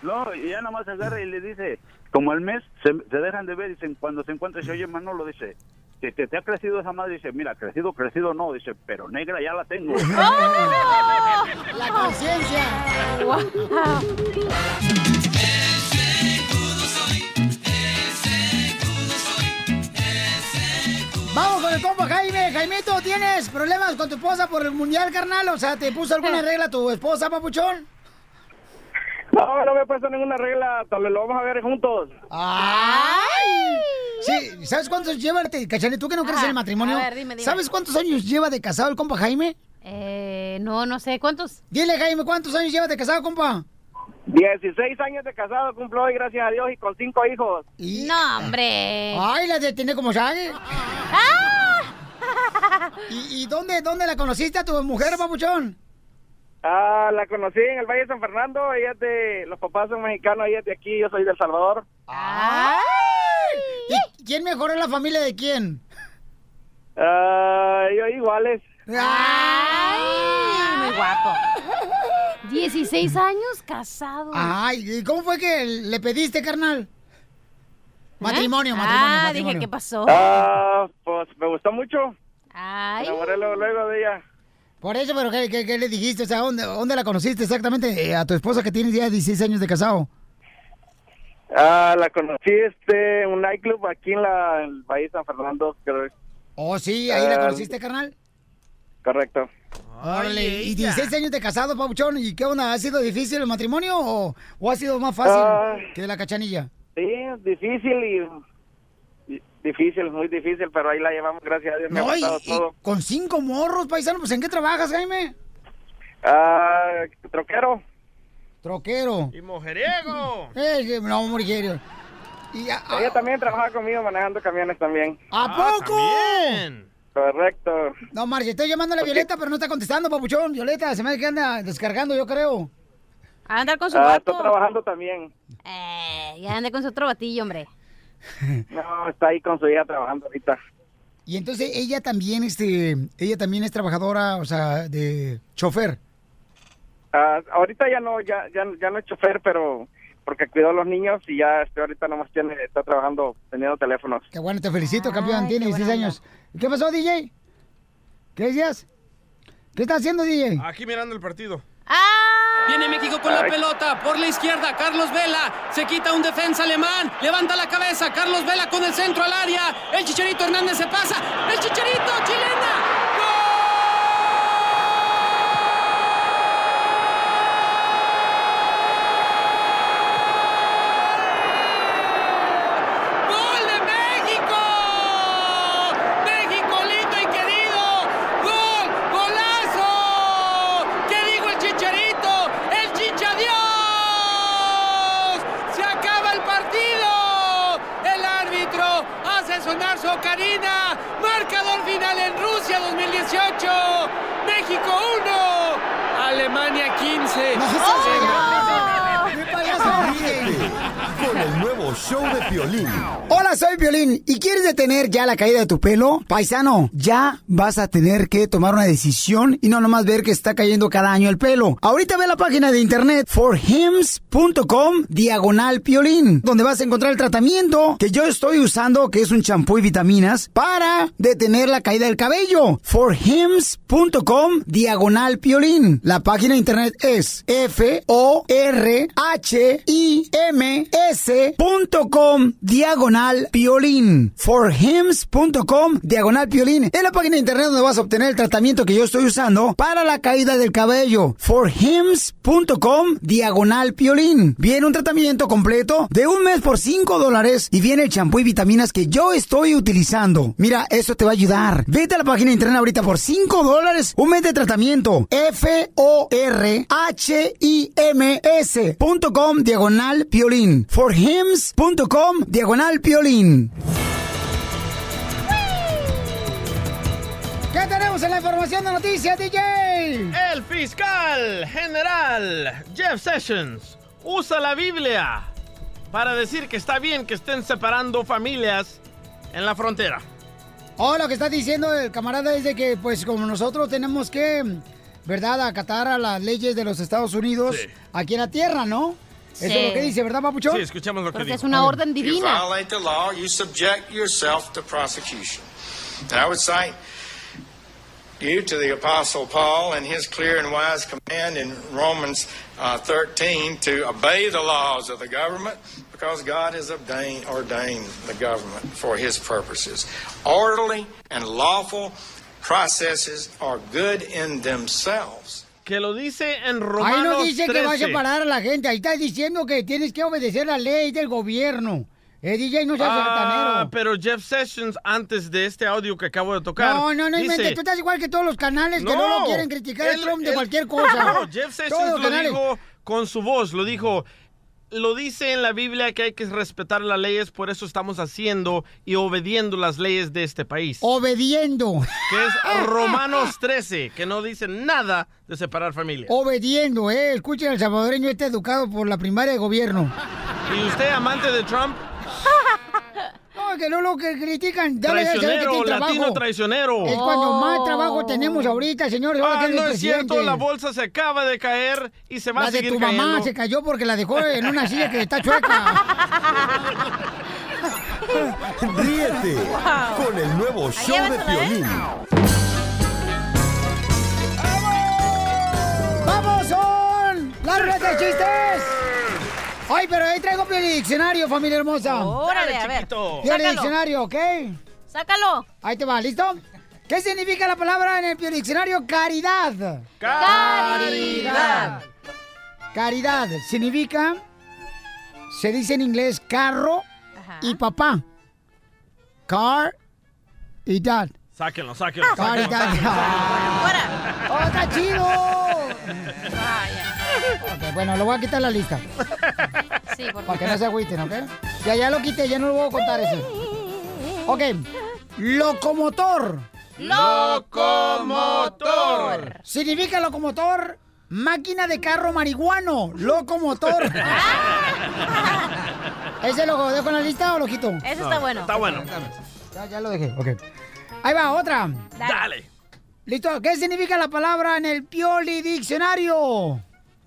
No, y ya nada más agarra y le dice, como al mes se, se dejan de ver, dicen, cuando se encuentra, dice, oye, Manolo, dice, ¿te, te, te ha crecido esa madre? Dice, mira, crecido, crecido no, dice, pero negra ya la tengo. La conciencia. Vamos con el compa Jaime. Jaimito, ¿tienes problemas con tu esposa por el mundial, carnal? O sea, ¿te puso alguna regla tu esposa, papuchón? No, no me he puesto ninguna regla, tal lo vamos a ver juntos. ¡Ay! Sí, ¿sabes cuántos lleva, el Cachale, tú que no crees en el matrimonio? a ver, dime, dime. ¿Sabes cuántos años lleva de casado el compa Jaime? Eh, no, no sé, ¿cuántos? Dile, Jaime, ¿cuántos años lleva de casado, compa? 16 años de casado cumplo hoy, gracias a Dios, y con cinco hijos. No, hombre. Ay, la detiene como sabe. ¿Y, y dónde, dónde la conociste a tu mujer, papuchón? Ah, la conocí en el Valle de San Fernando, ella es de, los papás son mexicanos, ella es de aquí, yo soy de El Salvador. ¿Y quién mejoró la familia de quién? Ah, yo iguales. Ay, muy guapo. 16 años casado. Ay, ¿y cómo fue que le pediste, carnal? Matrimonio, ¿Eh? matrimonio, Ah, matrimonio. dije, ¿qué pasó? Ah, pues me gustó mucho. Ay. Me enamoré luego, luego de ella. Por eso, pero ¿qué, qué- qué le dijiste? O sea, ¿dónde, dónde la conociste exactamente? eh, a tu esposa que tiene ya 16 años de casado. Ah, la conocí este, en un nightclub aquí en la en el de San Fernando, creo. Oh, sí, ahí la Ah, conociste, carnal. Correcto. Órale, y 16 años de casado, Pabuchón. ¿Y qué onda? ¿Ha sido difícil el matrimonio o, o ha sido más fácil Ah. que la cachanilla? Sí, difícil y... Difícil, muy difícil, pero ahí la llevamos, gracias a Dios, me ha No, y, todo. con cinco morros, paisano, pues ¿en qué trabajas, Jaime? Ah, troquero. Troquero. Y mujeriego. Eh, no, mujeriego. Y Ella también trabaja conmigo manejando camiones también. ¿A poco? Correcto. No, Marcia, estoy llamando a la Violeta, pero no está contestando, papuchón. Violeta, se me hace que anda descargando, yo creo. A andar con su Ah, vato. está trabajando también. Eh, ya ande con su otro batillo, hombre. No, está ahí con su hija trabajando ahorita. Y entonces ella también, este, ella también es trabajadora, o sea, de chofer. Ah, ahorita ya no, ya, ya, ya no es chofer, pero porque cuidó a los niños y ya este, ahorita nomás tiene, está trabajando teniendo teléfonos. Qué bueno, te felicito, campeón, tiene 16 años. ¿Qué pasó, DJ? ¿Qué decías? ¿Qué está haciendo, DJ? Aquí mirando el partido. Viene México con la pelota por la izquierda. Carlos Vela se quita un defensa alemán. Levanta la cabeza. Carlos Vela con el centro al área. El Chicharito Hernández se pasa. El Chicharito chilena. ¡Gol de México! ¡México lindo y querido! ¡Gol! ¡Golazo! ¿Qué dijo el Chicharito? ¡El Chicha Dios! ¡Se acaba el partido! El árbitro hace ocarina. Marcador final en Rusia 2018. México 1. Alemania 15. Ríete el nuevo show de Piolín. Hola, soy Violín. ¿Y quieres detener ya la caída de tu pelo? Paisano, ya vas a tener que tomar una decisión y no nomás ver que está cayendo cada año el pelo. Ahorita ve la página de internet forhims.com diagonal piolín, donde vas a encontrar el tratamiento que yo estoy usando, que es un champú y vitaminas, para detener la caída del cabello. forhims.com diagonal piolín. La página de internet es F-O-R-H-I-M-S.com diagonal piolín. forhims.com diagonal piolín. Es la página de internet donde vas a obtener el tratamiento que yo estoy usando para la caída del cabello. forhims.com diagonal piolín. Viene un tratamiento completo de un mes por 5 dólares y viene el champú y vitaminas que yo estoy utilizando. Mira, eso te va a ayudar. Vete a la página de internet ahorita por 5 dólares, un mes de tratamiento. F-O-R-H-I-M-S.com diagonal piolín. forhims.com diagonal piolín. ¿Qué tenemos en la información de noticias, DJ? El fiscal general Jeff Sessions usa la Biblia para decir que está bien que estén separando familias en la frontera. Oh, lo que está diciendo el camarada es de que, pues, como nosotros tenemos que, ¿verdad?, acatar a las leyes de los Estados Unidos aquí en la tierra, ¿no? Eso es lo que dice, ¿verdad, Papuchón? Sí, escuchamos lo que Porque dijo. es una orden You violate the law, you subject yourself to prosecution. And I would cite you to the Apostle Paul and his clear and wise command in Romans uh, 13 to obey the laws of the government because God has ordained, ordained the government for his purposes. Orderly and lawful processes are good in themselves. Que lo dice en Ahí Romanos no dice que va a 13. separar a la gente, ahí está diciendo que tienes que obedecer la ley del gobierno. Eh, DJ, no seas Ah, pero Jeff Sessions, antes de este audio que acabo de tocar. No, no, no dice, inventes. Tú estás igual que todos los canales que no lo quieren criticar a Trump de cualquier cosa. No, Jeff Sessions lo canales. dijo con su voz, lo dijo. Lo dice en la Biblia que hay que respetar las leyes, por eso estamos haciendo y obediendo las leyes de este país. Obediendo. Que es Romanos 13, que no dice nada de separar familias. Obediendo, eh. Escuchen al salvadoreño este educado por la primaria de gobierno. ¿Y usted, amante de Trump? No, que no lo que critican. Dale que Traicionero, tiene latino trabajo. traicionero. Es cuando más Oh. trabajo tenemos ahorita, señores. Ah, que no es presidente. cierto, la bolsa se acaba de caer y se va La a de seguir tu mamá cayendo. se cayó porque la dejó en una silla que está chueca. Ríete Wow. con el nuevo show de ¿eh? Piolín. ¡Vamos, son! ¡La ruleta de chistes! Ay, pero ahí traigo el diccionario, familia hermosa. Órale, a ver. Sácalo. diccionario, ¿ok? Sácalo. Ahí te va, ¿listo? ¿Qué significa la palabra en el diccionario? Caridad. Caridad. Caridad significa, se dice en inglés carro y papá. Car y dad. Sáquenlo, sáquenlo. Caridad. sáquenlo. ¡Oh, está chido! Ok, bueno, lo voy a quitar la lista. Sí, por Para que no se agüiten, ¿ok? Ya, ya lo quité, ya no lo voy a contar ese. Ok. Locomotor. Locomotor. Significa locomotor, máquina de carro marihuano. Locomotor. ¿Ese lo dejo en la lista o lo quito? Ese está bueno. Está bueno. Ya, ya lo dejé, ok. Ahí va, otra. Dale. ¿Listo? ¿Qué significa la palabra en el Pioli Diccionario?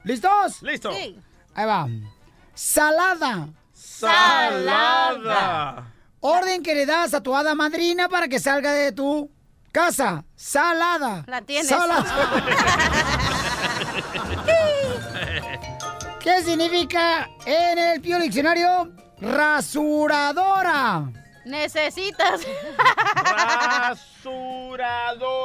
¿Listos? Listo. Ahí va. Salada. Salada. Orden que le das a tu hada madrina para que salga de tu casa. Salada. La tienes. Salada. ¿Qué significa en el Pioli Diccionario? Rasuradora. Necesitas. Rasuradora.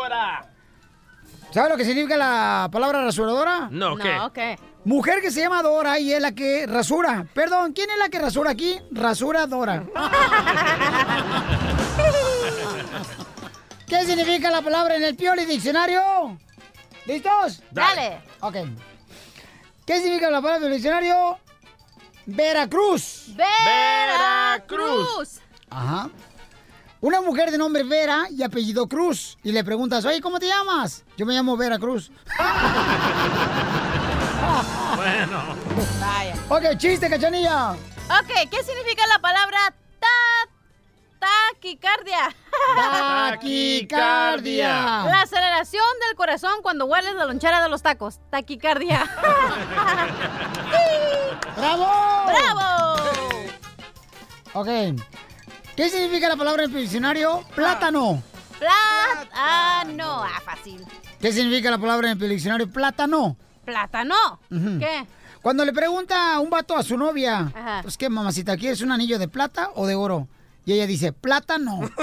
¿Sabes lo que significa la palabra rasuradora? No, ¿qué? No, ¿qué? Mujer que se llama Dora y es la que rasura. Perdón, ¿quién es la que rasura aquí? Rasura Dora. ¿Qué significa la palabra en el Pioli Diccionario? ¿Listos? Dale. Ok. ¿Qué significa la palabra en el diccionario? Veracruz. Veracruz. Ajá. Una mujer de nombre Vera y apellido Cruz. Y le preguntas, oye, ¿cómo te llamas? Yo me llamo Vera Cruz. Bueno. Vaya. Ok, chiste, cachanilla. Ok, ¿qué significa la palabra ta taquicardia? Taquicardia. La aceleración del corazón cuando hueles la lonchera de los tacos. Taquicardia. ¡Bravo! ¡Bravo! Ok. ¿Qué significa la palabra en el diccionario? Plátano. Plat... Ah. Ah, fácil. ¿Qué significa la palabra en el diccionario? Plátano. Plátano. ¿Qué? Cuando le pregunta a un vato a su novia, Ajá. pues qué mamacita, ¿quieres un anillo de plata o de oro? Y ella dice, plátano.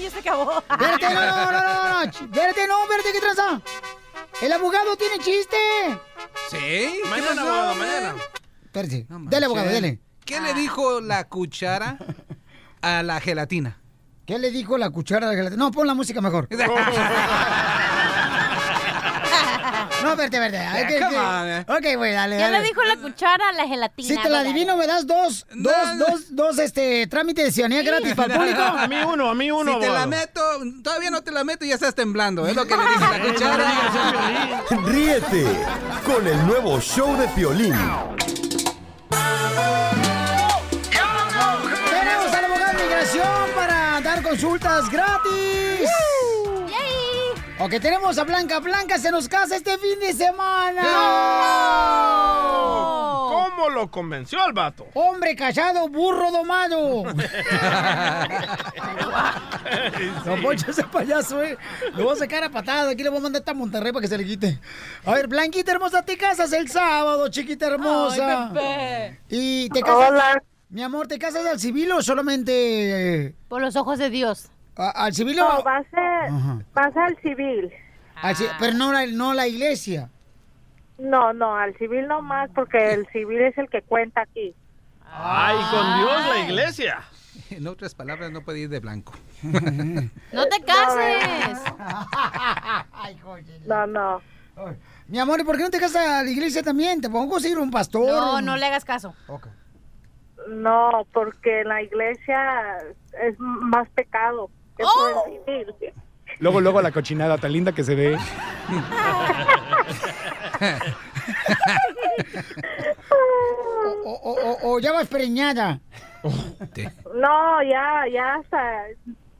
ya se acabó. Espérate, no, no, no, no, espérate, no, espérate, ¿qué tranza? El abogado tiene chiste. ¿Sí? Mañana, abogado, mañana. Espérate, dele, abogado, dele. ¿Qué le dijo la cuchara a la gelatina? ¿Qué le dijo la cuchara de gelatina? No, pon la música mejor. No, espérate, espérate. hay que- come que- on, eh. Ok, güey, dale, ¿Qué dale. le dijo la cuchara a la gelatina? Si te la Dale. adivino, me das dos, dos, No, dos, dos, este, trámites de ciudadanía gratis para el público. A mí uno, a mí uno. Si te la meto, todavía no te la meto y ya estás temblando. Es lo que le dice la cuchara. Ríete con el nuevo show de Piolín. Consultas gratis. Ok, tenemos a Blanca. Blanca se nos casa este fin de semana. ¿Cómo lo convenció al vato? Hombre callado, burro domado. Poncho, ese payaso, eh. Lo voy a sacar a patada. Aquí le voy a mandar hasta Monterrey para que se le quite. A ver, Blanquita hermosa, te casas el sábado, chiquita hermosa. Ay. Y te casas. Hola. Mi amor, ¿te casas al civil o solamente eh, Por los ojos de Dios. al civil? o- No, va a ser, Ajá. va a ser al civil. al pero no la, no la iglesia. No, no, al civil no más porque el civil es el que cuenta aquí. Ay, con Dios la iglesia. En otras palabras, no puede ir de blanco. No te cases. No, no. Mi amor, ¿y por qué no te casas a la iglesia también? Te pongo a conseguir un pastor. No, no le hagas caso. No, porque en la iglesia es más pecado. que ¡Oh! por el civil. Luego, luego la cochinada tan linda que se ve. O, o- o- o ya vas preñada. No, ya, ya hasta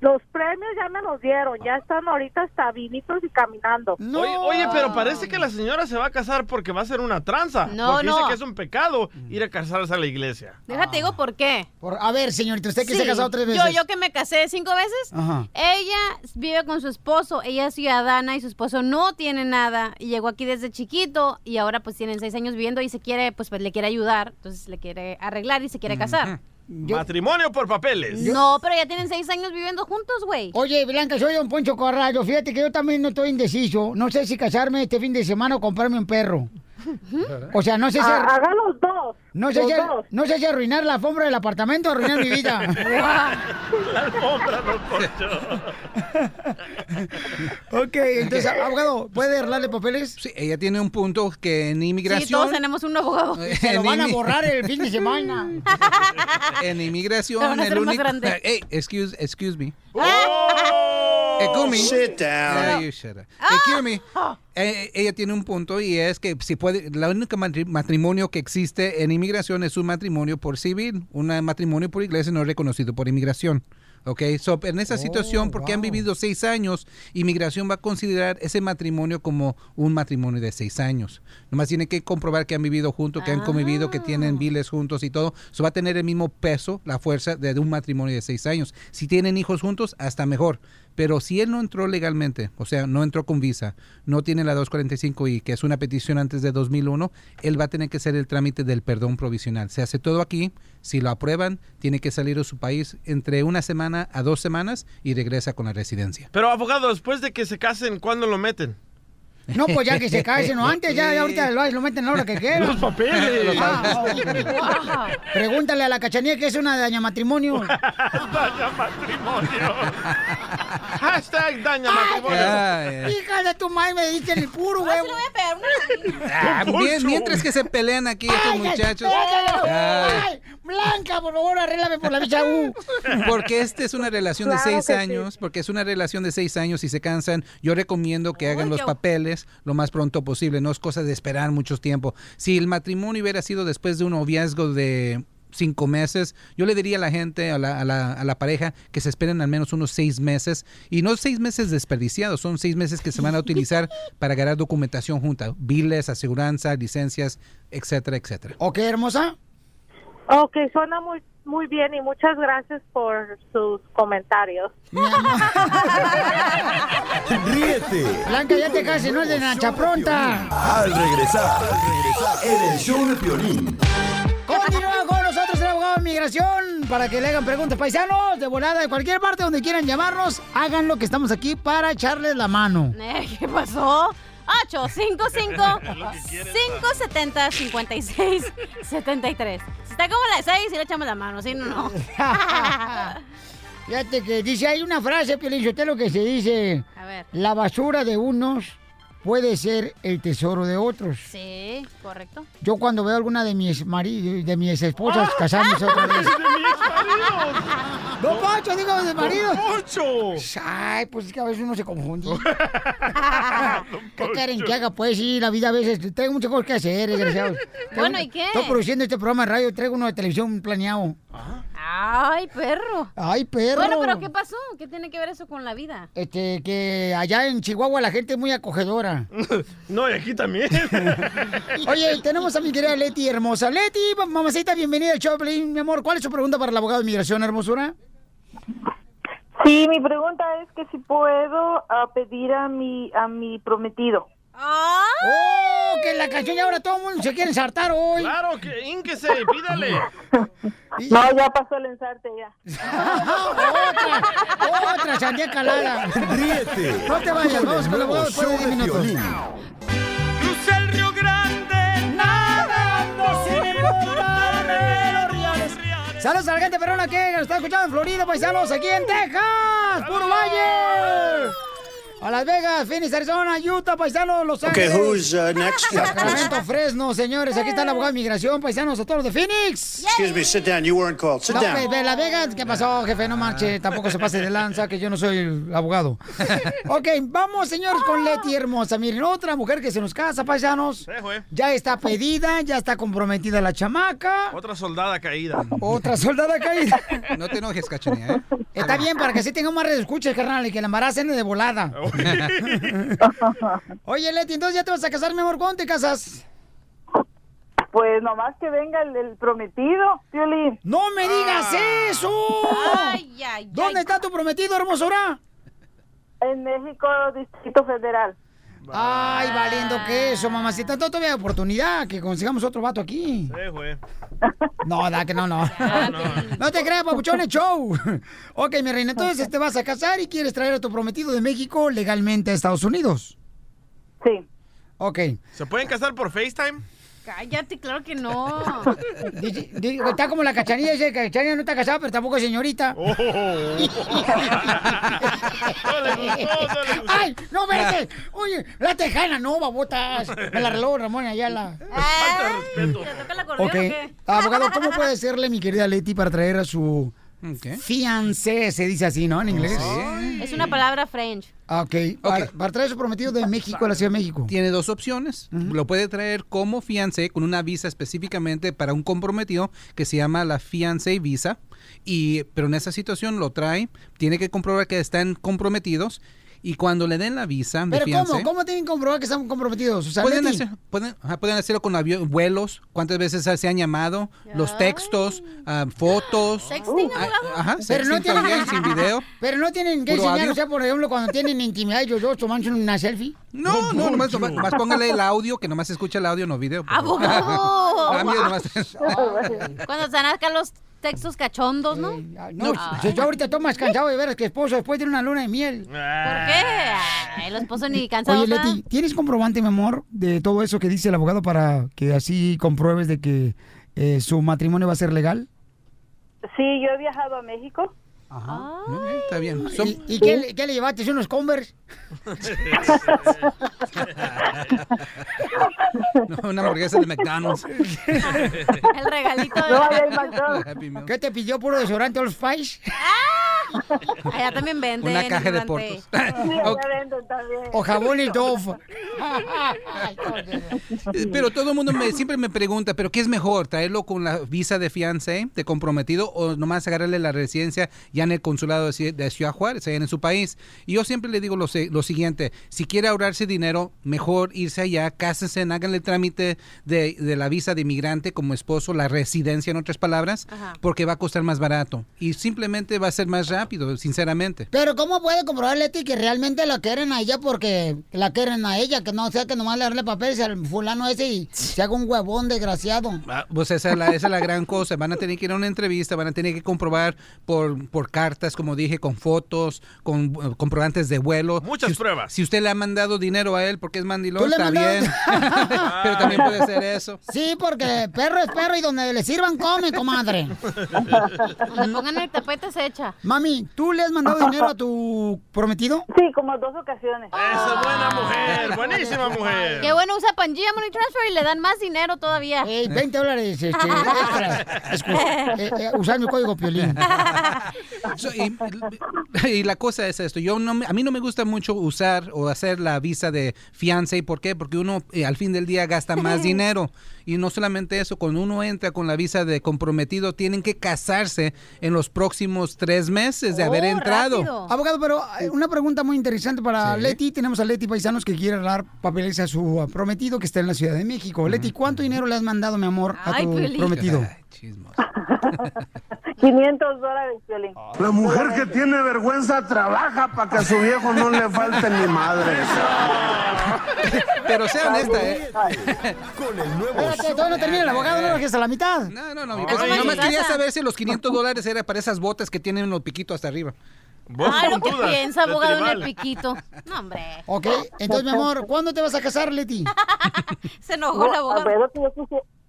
los premios ya me los dieron, ya están ahorita hasta vivitos y caminando. Oye, oye, pero parece que la señora se va a casar porque va a ser una tranza. No, porque dice no. que es un pecado ir a casarse a la iglesia. Déjate digo por qué. Por- a ver, señorita, usted que se ha casado tres veces. Yo, yo que me casé cinco veces. Ajá. Ella vive con su esposo, ella es ciudadana y su esposo no tiene nada y llegó aquí desde chiquito y ahora pues tienen seis años viviendo y se quiere, pues, pues, le quiere ayudar, entonces le quiere arreglar y se quiere casar. Matrimonio por papeles. No, pero ya tienen seis años viviendo juntos, güey. Oye, Blanca, soy don Poncho Corrado. Fíjate que yo también no estoy indeciso. No sé si casarme este fin de semana o comprarme un perro. O sea, no sé si... Ah, haga los dos. No sé, si, no sé si arruinar la alfombra del apartamento o arruinar mi vida. La alfombra, don Poncho. ok, entonces, abogado, ¿puede arreglarle papeles? Sí, ella tiene un punto que en inmigración... Sí, todos tenemos un abogado. Se lo van a borrar el fin de semana. En inmigración, van a el único... grande. Hey, excuse, excuse me. ¡Oh! Ekumi. Sit down. Yeah, you shut up. Ekumi, eh, ella tiene un punto y es que si puede, la única matri- matrimonio que existe en inmigración es un matrimonio por civil, un matrimonio por iglesia no reconocido por inmigración. Ok, so, en esa situación, porque han vivido seis años, inmigración va a considerar ese matrimonio como un matrimonio de seis años. Nomás tiene que comprobar que han vivido juntos, que han convivido, que tienen viles juntos y todo. Eso va a tener el mismo peso, la fuerza de un matrimonio de seis años. Si tienen hijos juntos, hasta mejor. Pero si él no entró legalmente, o sea, no entró con visa, no tiene la 245I, que es una petición antes de 2001, él va a tener que hacer el trámite del perdón provisional. Se hace todo aquí, si lo aprueban, tiene que salir de su país entre una semana a dos semanas y regresa con la residencia. Pero, abogado, después de que se casen, ¿cuándo lo meten? No, pues ya que se casen, no antes, ya, ya ahorita lo, lo meten a la hora que quieran. Los papeles. Ah, oh. Pregúntale a la cachanilla que es una daña matrimonio. Daña matrimonio. Hashtag daña matrimonio. Ay, Hija de tu madre, me dicen el puro Ah, una. Ah, bien, mientras que se pelean aquí estos muchachos. ay, Ay. ay, Blanca, por favor, arréglame por la bicha U. Porque esta es una relación de seis sí. años, porque es una relación de seis años y se cansan. Yo recomiendo que hagan los papeles lo más pronto posible, no es cosa de esperar mucho tiempo. Si el matrimonio hubiera sido después de un noviazgo de cinco meses, yo le diría a la gente, a la, a la- a la pareja, que se esperen al menos unos seis meses, y no seis meses desperdiciados, son seis meses que se van a utilizar para ganar documentación junta, biles, aseguranza, licencias, etcétera, etcétera. Ok, hermosa. Ok, suena muy muy bien y muchas gracias por sus comentarios. Ríete Blanca, ya te cases, no es de Nacha pronta. al regresar en el show de Piolín. Continúa con nosotros el abogado de migración para que le hagan preguntas paisanos de volada de cualquier parte donde quieran llamarnos. Háganlo que estamos aquí para echarles la mano. Eh, ¿Qué pasó? 855 570 56 73. Si está como la 6 y le echamos la mano, si no, no. Fíjate que dice, hay una frase, Piolín lo que se dice, A ver. la basura de unos puede ser el tesoro de otros. Sí, correcto. Yo cuando veo alguna de mis maridos, de mis esposas casándose otra vez. ¡No, Poncho! Digo, de marido. ¡Poncho! Ay, pues es que a veces uno se confunde. ¿Qué quieren que haga? Pues sí, la vida a veces. Tengo muchas cosas que hacer, desgraciados. Bueno, ¿y qué? Estoy produciendo este programa de radio, traigo uno de televisión planeado. Ay, perro. Ay, perro. Bueno, pero ¿qué pasó? ¿Qué tiene que ver eso con la vida? Este, que allá en Chihuahua la gente es muy acogedora. No, y aquí también. Oye, tenemos a mi querida Leti hermosa. Leti, mamacita, bienvenida al show, Pelín, mi amor. ¿Cuál es su pregunta para el abogado de migración, hermosura? Sí, mi pregunta es que si puedo ah, pedir a mi a mi prometido. ¡Oh! Que la canción y ahora todo el mundo se quiere ensartar hoy. Claro, que ínquese, pídale. No, ya pasó el ensarte ya. otra, otra sandía calada. Ríete No te vayas, vamos con el nuevo abogado después de show 10 de minutos. El Río Grande, nadando sin importarme los reales. Saludos a la gente perrona que nos está escuchando en Florida, paisanos, aquí en Texas, puro valle. A Las Vegas, Phoenix, Arizona, Utah, paisanos, Los Okay, Ángeles. who's uh, next? Sacramento, Fresno, señores. Aquí está el abogado de migración, paisanos, a todos los de Phoenix. Excuse me, sit down. You weren't called. Sit No, down. pues, de Las Vegas, ¿qué pasó, jefe? No marche, tampoco se pase de lanza, que yo no soy el abogado. ok, vamos, señores, con Leti hermosa. Miren, otra mujer que se nos casa, paisanos. Sí, güey. Ya está pedida, ya está comprometida la chamaca. Otra soldada caída. Otra soldada caída. No te enojes, cachanilla, ¿eh? Está bien, para que así tenga más escuchas, carnal, y que la embaracen de volada. Oye, Leti, entonces ya te vas a casar, mi amor. ¿Cuándo te casas? Pues nomás que venga el, el prometido, Piolín. ¡No me digas eso! Ay, ay, ¿Dónde está tu prometido, hermosura? En México, Distrito Federal. Ay, valiendo queso, mamacita. Entonces todavía hay oportunidad que consigamos otro vato aquí. Sí, güey. No, da que no, no. No te creas, papuchón, es show. Ok, mi reina, entonces te vas a casar y quieres traer a tu prometido de México legalmente a Estados Unidos. Sí. Ok. ¿Se pueden casar por FaceTime? Cállate, claro que no. Dice- dice- Está como la cachanilla, dice que cachanilla no está casada, pero tampoco es señorita. Oh. ¡Ay! ¡No, vete! Oye, la tejana, no, babotas. Me la arregló Ramón Ayala. ¿Te toca el acordeón Ok. o qué? Abogado, ¿cómo puede serle mi querida Leti para traer a su fiancé? Se dice así, ¿no? En inglés. Es una palabra French. Ah, Ok. Para, para traer a su prometido de México a la Ciudad de México. Tiene dos opciones. Lo puede traer como fiancé con una visa específicamente para un comprometido que se llama la fiancé visa. Y, pero en esa situación lo trae, tiene que comprobar que están comprometidos y cuando le den la visa de Pero fiancé, ¿cómo? ¿Cómo tienen que comprobar que están comprometidos? O sea, pueden, hacer, pueden, ajá, pueden hacerlo con vuelos, cuántas veces se han llamado, los textos, ah, fotos. ¿Sexting, ah? Ajá, Pero no sexting tienen, también, sin video. Pero no tienen que enseñar, audio. o sea, por ejemplo, cuando tienen intimidad ellos dos tomándose una selfie. No, no, nomás, nomás, nomás póngale el audio, que nomás se escucha el audio, no video. ¡Abogado! Ah, Cuando están acá los textos cachondos, ¿no? No, si yo ahorita estoy más cansado de ver a que esposo después de una luna de miel. ¿Por qué? El esposo ni cansado Oye. Leti, ¿tienes comprobante, mi amor, de todo eso que dice el abogado para que así compruebes de que eh, su matrimonio va a ser legal? Sí, yo he viajado a México. Ajá. Está bien. ¿Y, y qué, le- qué le llevaste? ¿Unos Converse? No, una hamburguesa de McDonald's. El regalito de... No, Meal. ¿Qué te pidió puro desodorante Old Spice? Allá también venden. Una caja de portos. O jabón y Dove. Eh, Pero todo el mundo me, siempre me pregunta, ¿pero qué es mejor? ¿Traerlo con la visa de fiancé, de comprometido, o nomás agarrarle la residencia ya en el consulado de Ci- de Ciudad Juárez, allá en su país? Y yo siempre le digo lo, se- lo siguiente, si quiere ahorrarse dinero, mejor irse allá, cásense, háganle el trámite de, de la visa de inmigrante como esposo, la residencia en otras palabras, Ajá. porque va a costar más barato. Y simplemente va a ser más rápido, sinceramente. Pero ¿cómo puede comprobar, Leti, que realmente la quieren a ella porque la quieren a ella? Que no sea que nomás le darle papeles al fulano ese y se haga un huevón desgraciado. Ah, Pues esa es, la, esa es la gran cosa. Van a tener que ir a una entrevista, van a tener que comprobar por, por cartas, como dije, con fotos, con eh, comprobantes de vuelo. Muchas Si pruebas. Si usted le ha mandado dinero a él porque es mandilón, ¿Tú le está bien. Pero también puede ser eso. Sí, porque perro es perro y donde le sirvan come, comadre. Donde pongan el tapete se echa. Mami, ¿tú le has mandado dinero a tu prometido? Sí, como dos ocasiones. Esa es buena mujer, buenísima mujer. Qué bueno, usa Pangea Money Transfer y le dan más dinero todavía. 20 dólares este, eh, eh, usar mi código Piolín. So, y, y la cosa es esto, yo no me- a mí no me gusta mucho usar o hacer la visa de fiancé, ¿por qué? Porque uno eh, al fin del día gasta más dinero y no solamente eso, cuando uno entra con la visa de comprometido tienen que casarse en los próximos tres meses de Oh, haber entrado. Abogado, pero eh, una pregunta muy interesante para Sí. Leti. Tenemos a Leti Paisanos que quiere dar papeles a su uh, prometido que está en la Ciudad de México. Leti, ¿cuánto dinero le has mandado, mi amor, a Ay, tu Piolín. prometido? 500 dólares, Violín. La mujer que tiene vergüenza trabaja para que a su viejo no le falte ni madre. Pero sea honesta, ¿eh? Con el nuevo Espérate, todavía no termina el abogado, no lo dejes a la mitad. No, no, no. Nomás no, quería saber si los 500 dólares era para esas botas que tienen los piquitos hasta arriba. Ah, lo que piensa, abogado, en el piquito. No, hombre. Ok, entonces, mi amor, ¿cuándo te vas a casar, Leti? Se enojó el abogado.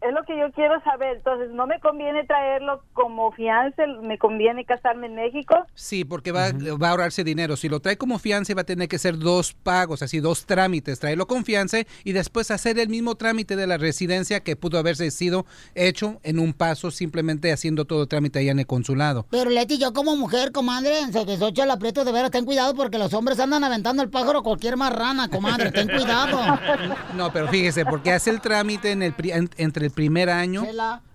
Es lo que yo quiero saber. Entonces, no me conviene traerlo como fianza, me conviene casarme en México. Sí, porque va, va a ahorrarse dinero. Si lo trae como fianza, va a tener que hacer dos pagos, así dos trámites. Traerlo con fianza y después hacer el mismo trámite de la residencia que pudo haberse sido hecho en un paso, simplemente haciendo todo el trámite allá en el consulado. Pero Leti, yo como mujer, comadre, en Soquesocha, la aprieto de veras, ten cuidado porque los hombres andan aventando el pájaro cualquier marrana, comadre, ten cuidado. No, pero fíjese, porque hace el trámite en el, entre el primer año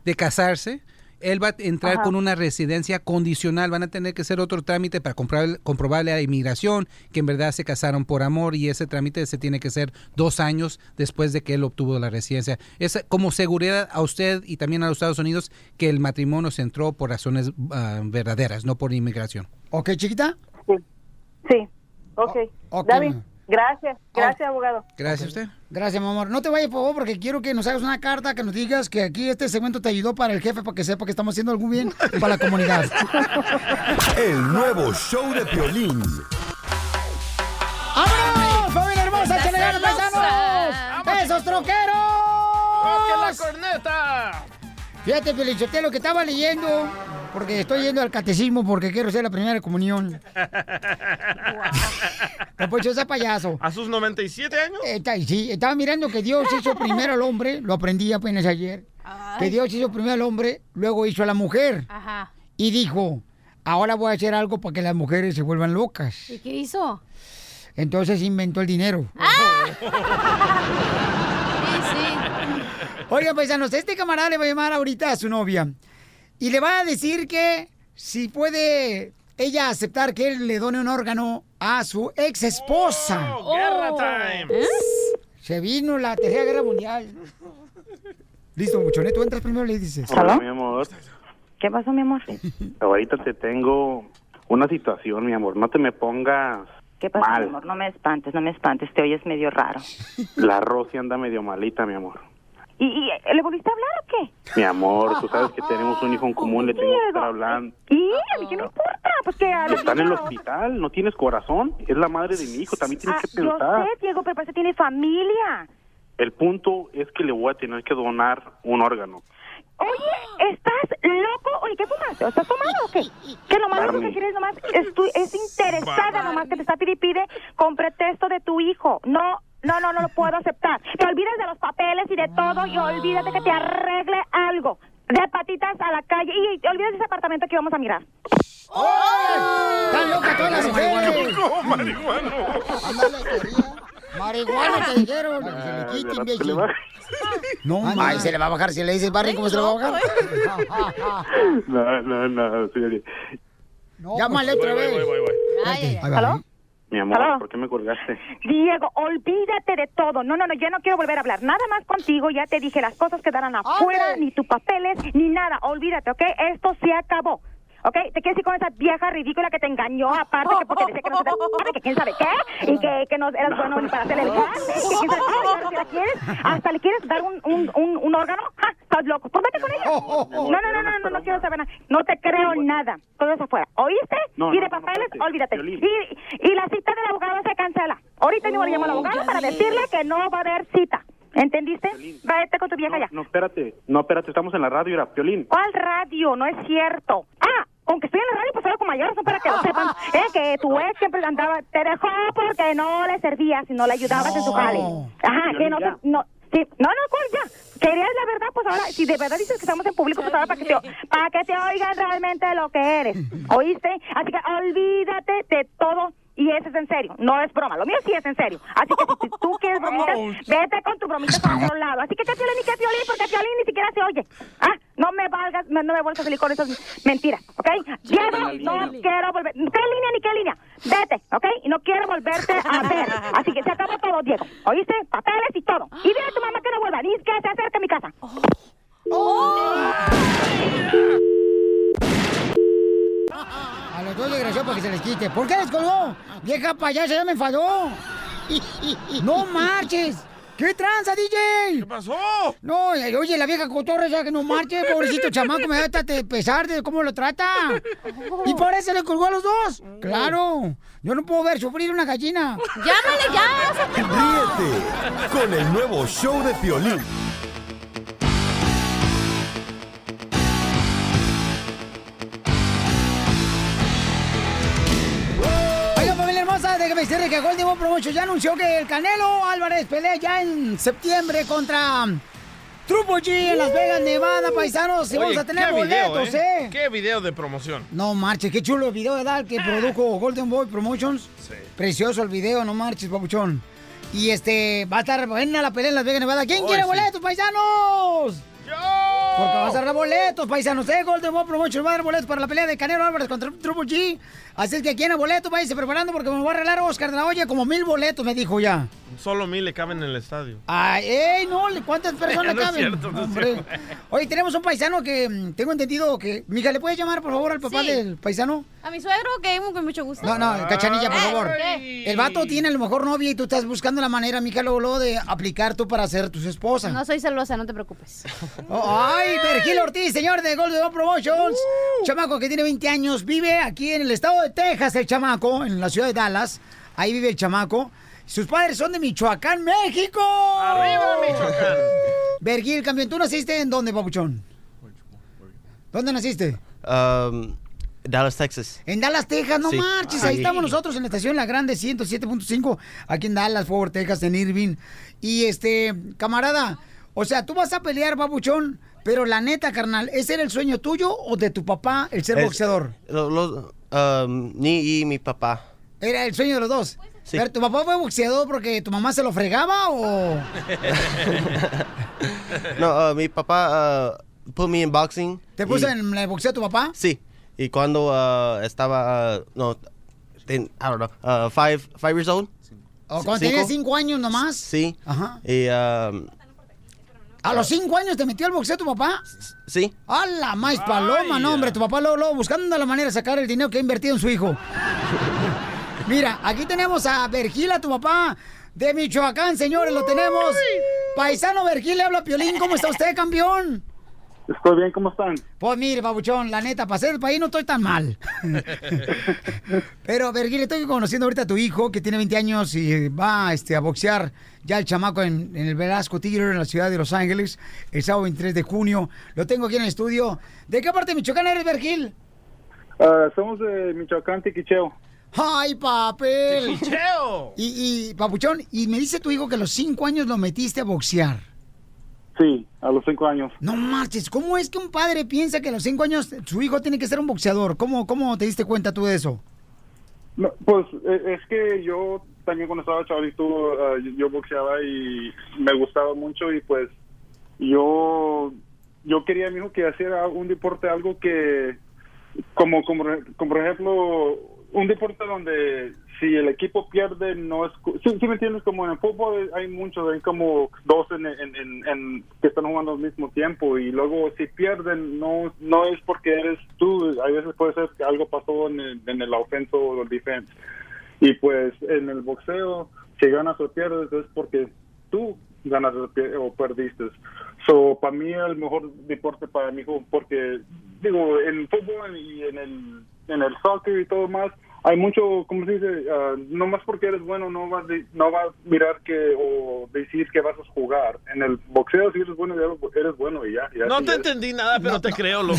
de casarse. Él va a entrar Ajá. con una residencia condicional. Van a tener que hacer otro trámite para comprobar- comprobarle a la inmigración que en verdad se casaron por amor y ese trámite se tiene que hacer dos años después de que él obtuvo la residencia. Es como seguridad a usted y también a los Estados Unidos que el matrimonio se entró por razones ah, verdaderas, no por inmigración. ¿Ok, chiquita? Sí, ok. ok, David, gracias, gracias, abogado. Gracias a usted. Gracias, mi amor. No te vayas, por favor, porque quiero que nos hagas una carta, que nos digas que aquí este segmento te ayudó para el jefe, para que sepa que estamos haciendo algún bien para la comunidad. El nuevo show de Piolín. ¡Vámonos, familia hermosa! ¡Échale ganas, paisanos! ¡Esos troqueros! Fíjate, Felicitelo, que estaba leyendo, porque estoy yendo al catecismo porque quiero ser la primera comunión. Poncho, ese payaso. ¿A sus 97 años? Está- sí, estaba mirando que Dios hizo primero al hombre, lo aprendí apenas ayer. Que Dios hizo primero al hombre, luego hizo a la mujer. Ajá. Y dijo, ahora voy a hacer algo para que las mujeres se vuelvan locas. ¿Y qué hizo? Entonces inventó el dinero. Sí, sí. Oiga, paisanos, este camarada le va a llamar ahorita a su novia. Y le va a decir que si puede ella aceptar que él le done un órgano a su ex esposa. Oh, guerra time. Se vino la tercera guerra mundial. Listo, Buchonet, tú entras primero y le dices. Hola, mi amor. ¿Qué pasó, mi amor? Ahorita te tengo una situación, mi amor. No te me pongas ¿Qué pasa, mi mal. amor? No me espantes, no me espantes, te oyes medio raro. La Rosy anda medio malita, mi amor. ¿Y, y le volviste a hablar o qué? Mi amor, tú sabes que tenemos un hijo en común, le tengo que estar hablando. ¿Y? ¿A mí qué me importa? Pues que... a Está en el hospital, no tienes corazón. Es la madre de mi hijo, también tienes Ah, que yo pensar. sé, Diego, pero parece que tiene familia. El punto es que le voy a tener que donar un órgano. Oye, ¿estás loco? Oye, ¿qué fumaste? ¿Estás tomado o qué? Que lo más que quieres nomás es, tu- es interesada nomás que te está pide y pide con pretexto de tu hijo. No, no, no, no lo puedo aceptar. Te olvides de los papeles y de todo y olvídate que te arregle algo. De patitas a la calle y te olvides de ese apartamento que vamos a mirar. ¡Están locas todas las mujeres! No, marihuano. Marihuana te dijeron. Que se le quite, imbécil. No, ay, se le va a bajar. Si le dices Barry, ¿cómo se le va a bajar? No, no, no, sí, Llámale otra Voy, vez. voy, voy, voy. Ahí va, ¿Aló? Mi amor, ¿Aló? ¿por qué me colgaste? Diego, olvídate de todo. No, no, no, yo no quiero volver a hablar. Nada más contigo. Ya te dije, las cosas quedarán afuera, ni tus papeles, ni nada. Olvídate, ¿ok? Esto se acabó. ¿Ok? Te quieres ir con esa vieja ridícula que te engañó, aparte que porque decía que no se te que quién sabe qué, y que, que no eras bueno ni para hacer el grande, que quién sabe qué, y ahora si la quieres, hasta le quieres dar un, un, un, un órgano. ¡Ja! ¿Estás loco? Pues vete con ella. No, no, no, no, no, no quiero saber nada. No te creo nada. Todo eso afuera. ¿Oíste? No, y no, de no, no, papeles, espérate. olvídate. Y, y la cita del abogado se cancela. Ahorita mismo le llamo al abogado para decirle que no va a haber cita. ¿Entendiste? Vete con tu vieja ya. No, espérate, no, espérate, estamos en la radio, era Piolín. ¿Cuál radio? No es cierto. Ah, aunque estoy en la radio, pues hablo con mayores, son para que lo sepan. Eh, que tu ex siempre andaba, te dejó porque no le servías y no le ayudabas en su jale. Ajá, que no, te- no, sí, no, no, ¿cuál ya? Querías la verdad, pues ahora, si de verdad dices que estamos en público, pues ahora para que te, para que te oigan realmente lo que eres. ¿Oíste? Así que olvídate de todo. Y eso es en serio, no es broma. Lo mío sí es en serio. Así que si tú quieres bromitas, vete con tu bromita para otro lado. Así que que Piolín y que Piolín, porque Piolín ni siquiera se oye. Ah, no me valgas, no me vuelvas a salir con esas mentiras, ¿ok? Diego, no quiero volver. ¿Qué línea ni qué línea? Vete, ¿ok? Y no quiero volverte a ver. Así que se acabó todo, Diego. ¿Oíste? Papeles y todo. Y dile a tu mamá que no vuelva, ni que se acerque a mi casa. A los dos desgraciados para que se les quite. ¿Por qué les colgó? Vieja payasa, ya me enfadó. No marches. ¿Qué tranza, DJ? ¿Qué pasó? No, oye, la vieja cotorra ya que no marche, pobrecito chamaco, me da hasta de pesar de cómo lo trata. Y por eso le colgó a los dos. Claro, yo no puedo ver sufrir una gallina. ¡Llámale ya! Ríete con el nuevo show de Piolín. Hermosa, déjame decirle que Golden Boy Promotion ya anunció que el Canelo Álvarez pelea ya en septiembre contra Trupo G en Las Vegas, Nevada, paisanos. Y Oye, vamos a tener video, boletos, ¿eh? ¿eh? Qué video de promoción. No marches, qué chulo el video de Dal que produjo Golden Boy Promotions. Sí. Precioso el video, no marches, papuchón. Y este, va a estar buena la pelea en Las Vegas, Nevada. ¿Quién quiere sí. boletos, paisanos? Porque va a dar boletos, paisanos, ¿eh? Golden Boy Promotion va a dar boletos para la pelea de Canelo Álvarez contra Triple G. Así es que quieren boletos, váyanse preparando porque me va a arreglar Oscar de la Hoya como mil boletos, me dijo ya. Solo mil le caben en el estadio. Ay, ey, no, ¿cuántas personas No es caben? cierto, no es Hombre. cierto. Oye, tenemos un paisano que mm, tengo entendido que... Mija, ¿le puedes llamar, por favor, al papá Sí. del paisano? A mi suegro, que con mucho gusto. No, no, cachanilla, por favor. El vato tiene a lo mejor novia y tú estás buscando la manera, mija, luego, luego de aplicar tú para ser tus esposa. No soy celosa, no te preocupes. Oh, ay, Virgil Ortiz, señor de Golden Promotions. Chamaco que tiene 20 años, vive aquí en el estado de Texas, el chamaco, en la ciudad de Dallas. Ahí vive el chamaco. Sus padres son de Michoacán, México. ¡Arriba, Michoacán! Vergil, campeón, ¿tú naciste en dónde, papuchón? ¿Dónde naciste? Um, Dallas, Texas. En Dallas, Texas, no Sí. marches. Sí. Ahí estamos nosotros en la estación La Grande 107.5, aquí en Dallas, Fort Texas, en Irving. Y este, camarada, o sea, tú vas a pelear, babuchón, pero la neta, carnal, ¿ese era el sueño tuyo o de tu papá el ser Es- boxeador? lo- lo- um, ni y mi papá. Era el sueño de los dos. Sí. Pero tu papá fue boxeador porque tu mamá se lo fregaba o. no, uh, mi papá uh, put me in boxing. ¿Te puso y- en el boxeo tu papá? Sí. Y cuando uh, estaba, uh, no, ten- I don't know, uh, five, five years old. ¿O cuando tenías cinco años nomás? Sí. Ajá. Y, um, ¿A los cinco años te metió al boxeo tu papá? sí. ¡A la más paloma! No, hombre, tu papá luego, luego buscando la manera de sacar el dinero que ha invertido en su hijo. Mira, aquí tenemos a Vergila, tu papá, de Michoacán, señores, lo tenemos. Paisano Vergil, le habla Piolín, ¿cómo está usted, campeón? Estoy bien, ¿cómo están? Pues mire, babuchón, la neta, para ser del país no estoy tan mal. Pero, Vergil, estoy conociendo ahorita a tu hijo, que tiene 20 años y va este, a boxear ya el chamaco en, en el Velasco Tigre en la ciudad de Los Ángeles, el sábado 23 de junio. Lo tengo aquí en el estudio. ¿De qué parte de Michoacán eres, Vergil? Ah, somos de Michoacán, Tiquicheo. ¡Ay, papel! ¡Tiquicheo! Y, y, papuchón, y me dice tu hijo que a los 5 años lo metiste a boxear. Sí, a los cinco años. No marches, ¿cómo es que un padre piensa que a los 5 años su hijo tiene que ser un boxeador? ¿Cómo, cómo te diste cuenta tú de eso? No, pues eh, es que yo también cuando estaba chavalito ah, yo, yo boxeaba y me gustaba mucho y pues yo yo quería a mi hijo que hiciera un deporte algo que como como, como por ejemplo un deporte donde si el equipo pierde no es cu- sí, me entiendes como en fútbol hay muchos hay como dos en, en, que están jugando al mismo tiempo y luego si pierden no no es porque eres tú a veces puede ser que algo pasó en el, en el ofenso o el defense. Y pues en el boxeo si ganas o pierdes es porque tú ganas o perdiste. So para mí el mejor deporte para mi hijo porque digo en fútbol y en el en el soccer y todo más hay mucho como se dice Ah, no más porque eres bueno no vas de- no vas a mirar que o decir que vas a jugar en el boxeo si eres bueno ya eres bueno y ya, ya No te entendí nada, pero te creo, loco.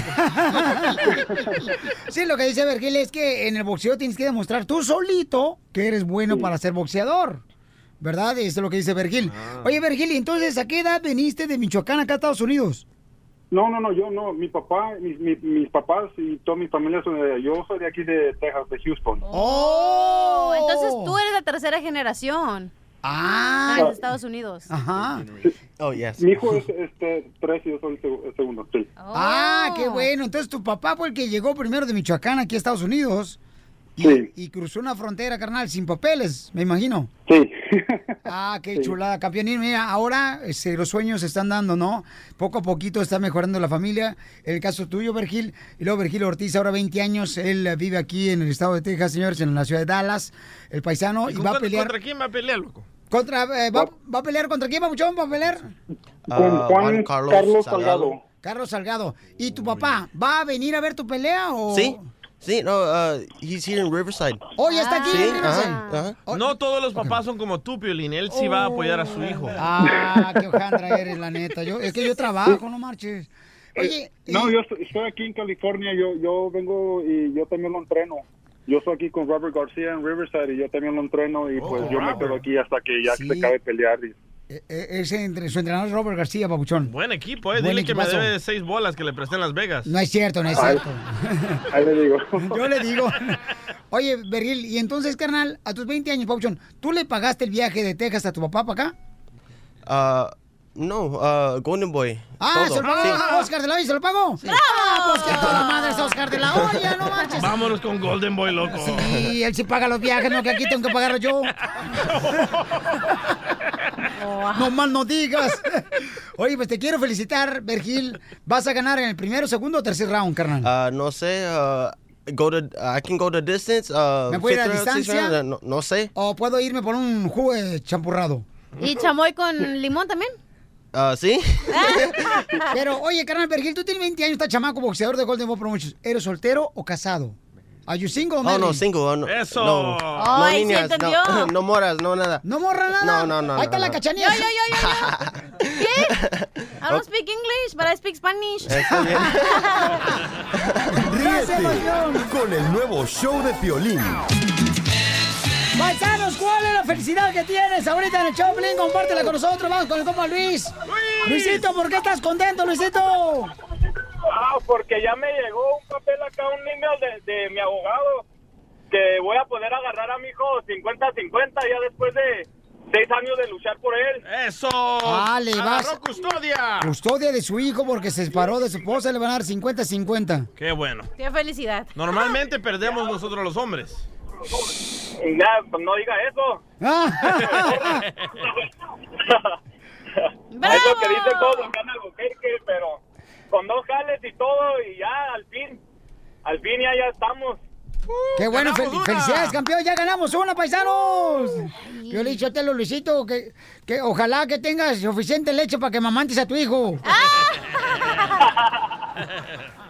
Sí, lo que dice Vergil es que en el boxeo tienes que demostrar tú solito que eres bueno para ser boxeador. ¿Verdad? Eso es lo que dice Vergil. Oye, Vergil, ¿y entonces a qué edad veniste de Michoacán acá a Estados Unidos? No, no, no, yo no. Mi papá, mis, mi- mis papás y toda mi familia son de Yo soy de aquí de Texas, de Houston. Oh, entonces tú eres la tercera generación. Ah. En Estados Unidos. Ajá. Oh, yes. Mi hijo es este, tres y yo soy el, seg- el segundo, sí. Ah, qué bueno. Entonces tu papá fue el que llegó primero de Michoacán aquí a Estados Unidos. Y, Sí. y cruzó una frontera, carnal, sin papeles, me imagino. Sí. Ah, qué Sí. chulada, campeón. Y mira, ahora este, los sueños se están dando, ¿no? Poco a poquito está mejorando la familia. El caso tuyo, Vergil. Y luego Vergil Ortiz, ahora 20 años. Él vive aquí en el estado de Texas, señores, en la ciudad de Dallas. El paisano. Y, ¿Con- va a pelear. ¿Contra quién va a pelear, loco? Contra, eh, va, va a pelear contra quién, Papuchón? ¿Va a pelear? Con Ah, Juan Juan Carlos Carlos, Salgado. Salgado. Carlos Salgado. ¿Y tu papá va a venir a ver tu pelea o...? Sí. Sí, no, uh, he's here in Riverside. Oh, ya está aquí. Sí, ajá, ajá. No todos los papás son como tú, Piolín. Él sí va a apoyar a su hijo. Ah, qué hojandra eres, la neta. Yo, es que yo trabajo, no marches. Oye, No, yo estoy, estoy aquí en California, yo, yo vengo y yo también lo entreno. Yo estoy aquí con Robert García en Riverside y yo también lo entreno y pues yo me quedo aquí hasta que ya Sí. se acabe de pelear. y- eh, eh, ese entre, su entrenador es Robert García, Papuchón. Buen equipo, eh. Buen Dile que me debe seis bolas que le presté en Las Vegas. No es cierto, no es cierto. Ahí le digo. Yo le digo. Oye, Berril, y entonces, carnal, a tus 20 años, Papuchón, ¿tú le pagaste el viaje de Texas a tu papá para acá? Uh, no, uh, Golden Boy. Ah, todo. ¿se lo pagó Sí. Oscar de la Hoya? ¿Se lo pagó? ¡Ah, pues que a toda madre es Oscar de la Hoya, no manches! Vámonos con Golden Boy, loco. Sí, él sí paga los viajes, no que aquí tengo que pagarlo yo. No mal no digas. Oye, pues te quiero felicitar, Vergil. Vas a ganar en el primero, segundo o tercer round, carnal. Uh, no sé, uh, go to, I can go to distance. Uh, ¿Me puedo ir a distancia? round, no, no sé. ¿O puedo irme por un jugo de champurrado? ¿Y chamoy con limón también? Uh, sí. Pero, oye, carnal, Vergil, tú tienes 20 años, estás chamaco, boxeador de Golden Boy Promotions. ¿Eres soltero o casado? ¿Are you single o Oh, no, single. oh, no, Eso. No, Ay, no ¿sí niñas, entendió? no, no moras, no nada. ¿No morra nada? No, no, no. Ahí está no, la no. cachanilla. Yo, yo, yo, yo, yo. ¿Qué? I don't speak English, but I speak Spanish. Ríete con el nuevo show de Piolín. Paisanos, ¿cuál es la felicidad que tienes ahorita en el Choplin? Compártela con nosotros. Vamos con el compa Luis. Luisito, ¿por qué estás contento, Luisito? Ah, porque ya me llegó un papel acá, un email de, de mi abogado, que voy a poder agarrar a mi hijo 50-50 ya después de seis años de luchar por él. ¡Eso! Ah, le vas. Agarró custodia. Custodia de su hijo porque se separó de su esposa, le van a dar 50-50. Qué bueno. Qué felicidad. Normalmente perdemos nosotros los hombres. Ya, pues no diga eso. Es lo que dice todo acá en Albuquerque, pero con dos jales y todo, y ya al fin, al fin ya, ya estamos. Qué bueno, fel- una. felicidades, campeón, ya ganamos una, paisanos. Yo le dije a Telo Luisito que, que ojalá que tengas suficiente leche para que mamantes a tu hijo.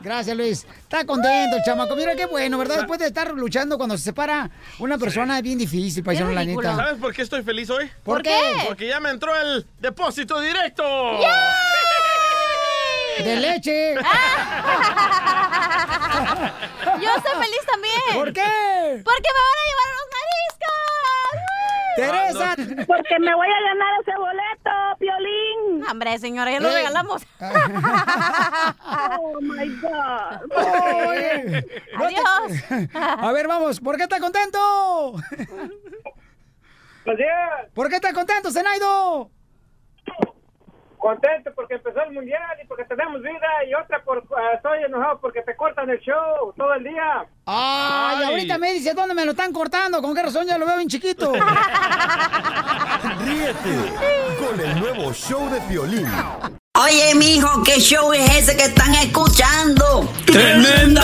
Gracias, Luis. Está contento el chamaco. Mira qué bueno, ¿verdad? Después de estar luchando cuando se separa una persona es bien difícil, paisano, la neta. ¿Sabes por qué estoy feliz hoy? ¿Por ¿Por qué? qué? Porque ya me entró el depósito directo. De leche. Yo estoy feliz también. ¿Por qué? Porque me van a llevar a los mariscos. Teresa. Porque me voy a ganar ese boleto, Piolín. Hombre, señora, ya lo Eh. regalamos. Oh, my God. Adiós. A ver, vamos, ¿por qué estás contento? Pues ¿Por qué estás contento, Zenaido? Contento porque empezó el mundial y porque tenemos vida, y otra por ah, estoy enojado porque te cortan el show todo el día. Ay, ahorita me dice dónde me lo están cortando. ¿Con qué razón ya lo veo bien chiquito? Ríete con el nuevo show de Piolín. Oye, mijo, ¿qué show es ese que están escuchando? ¡Tremenda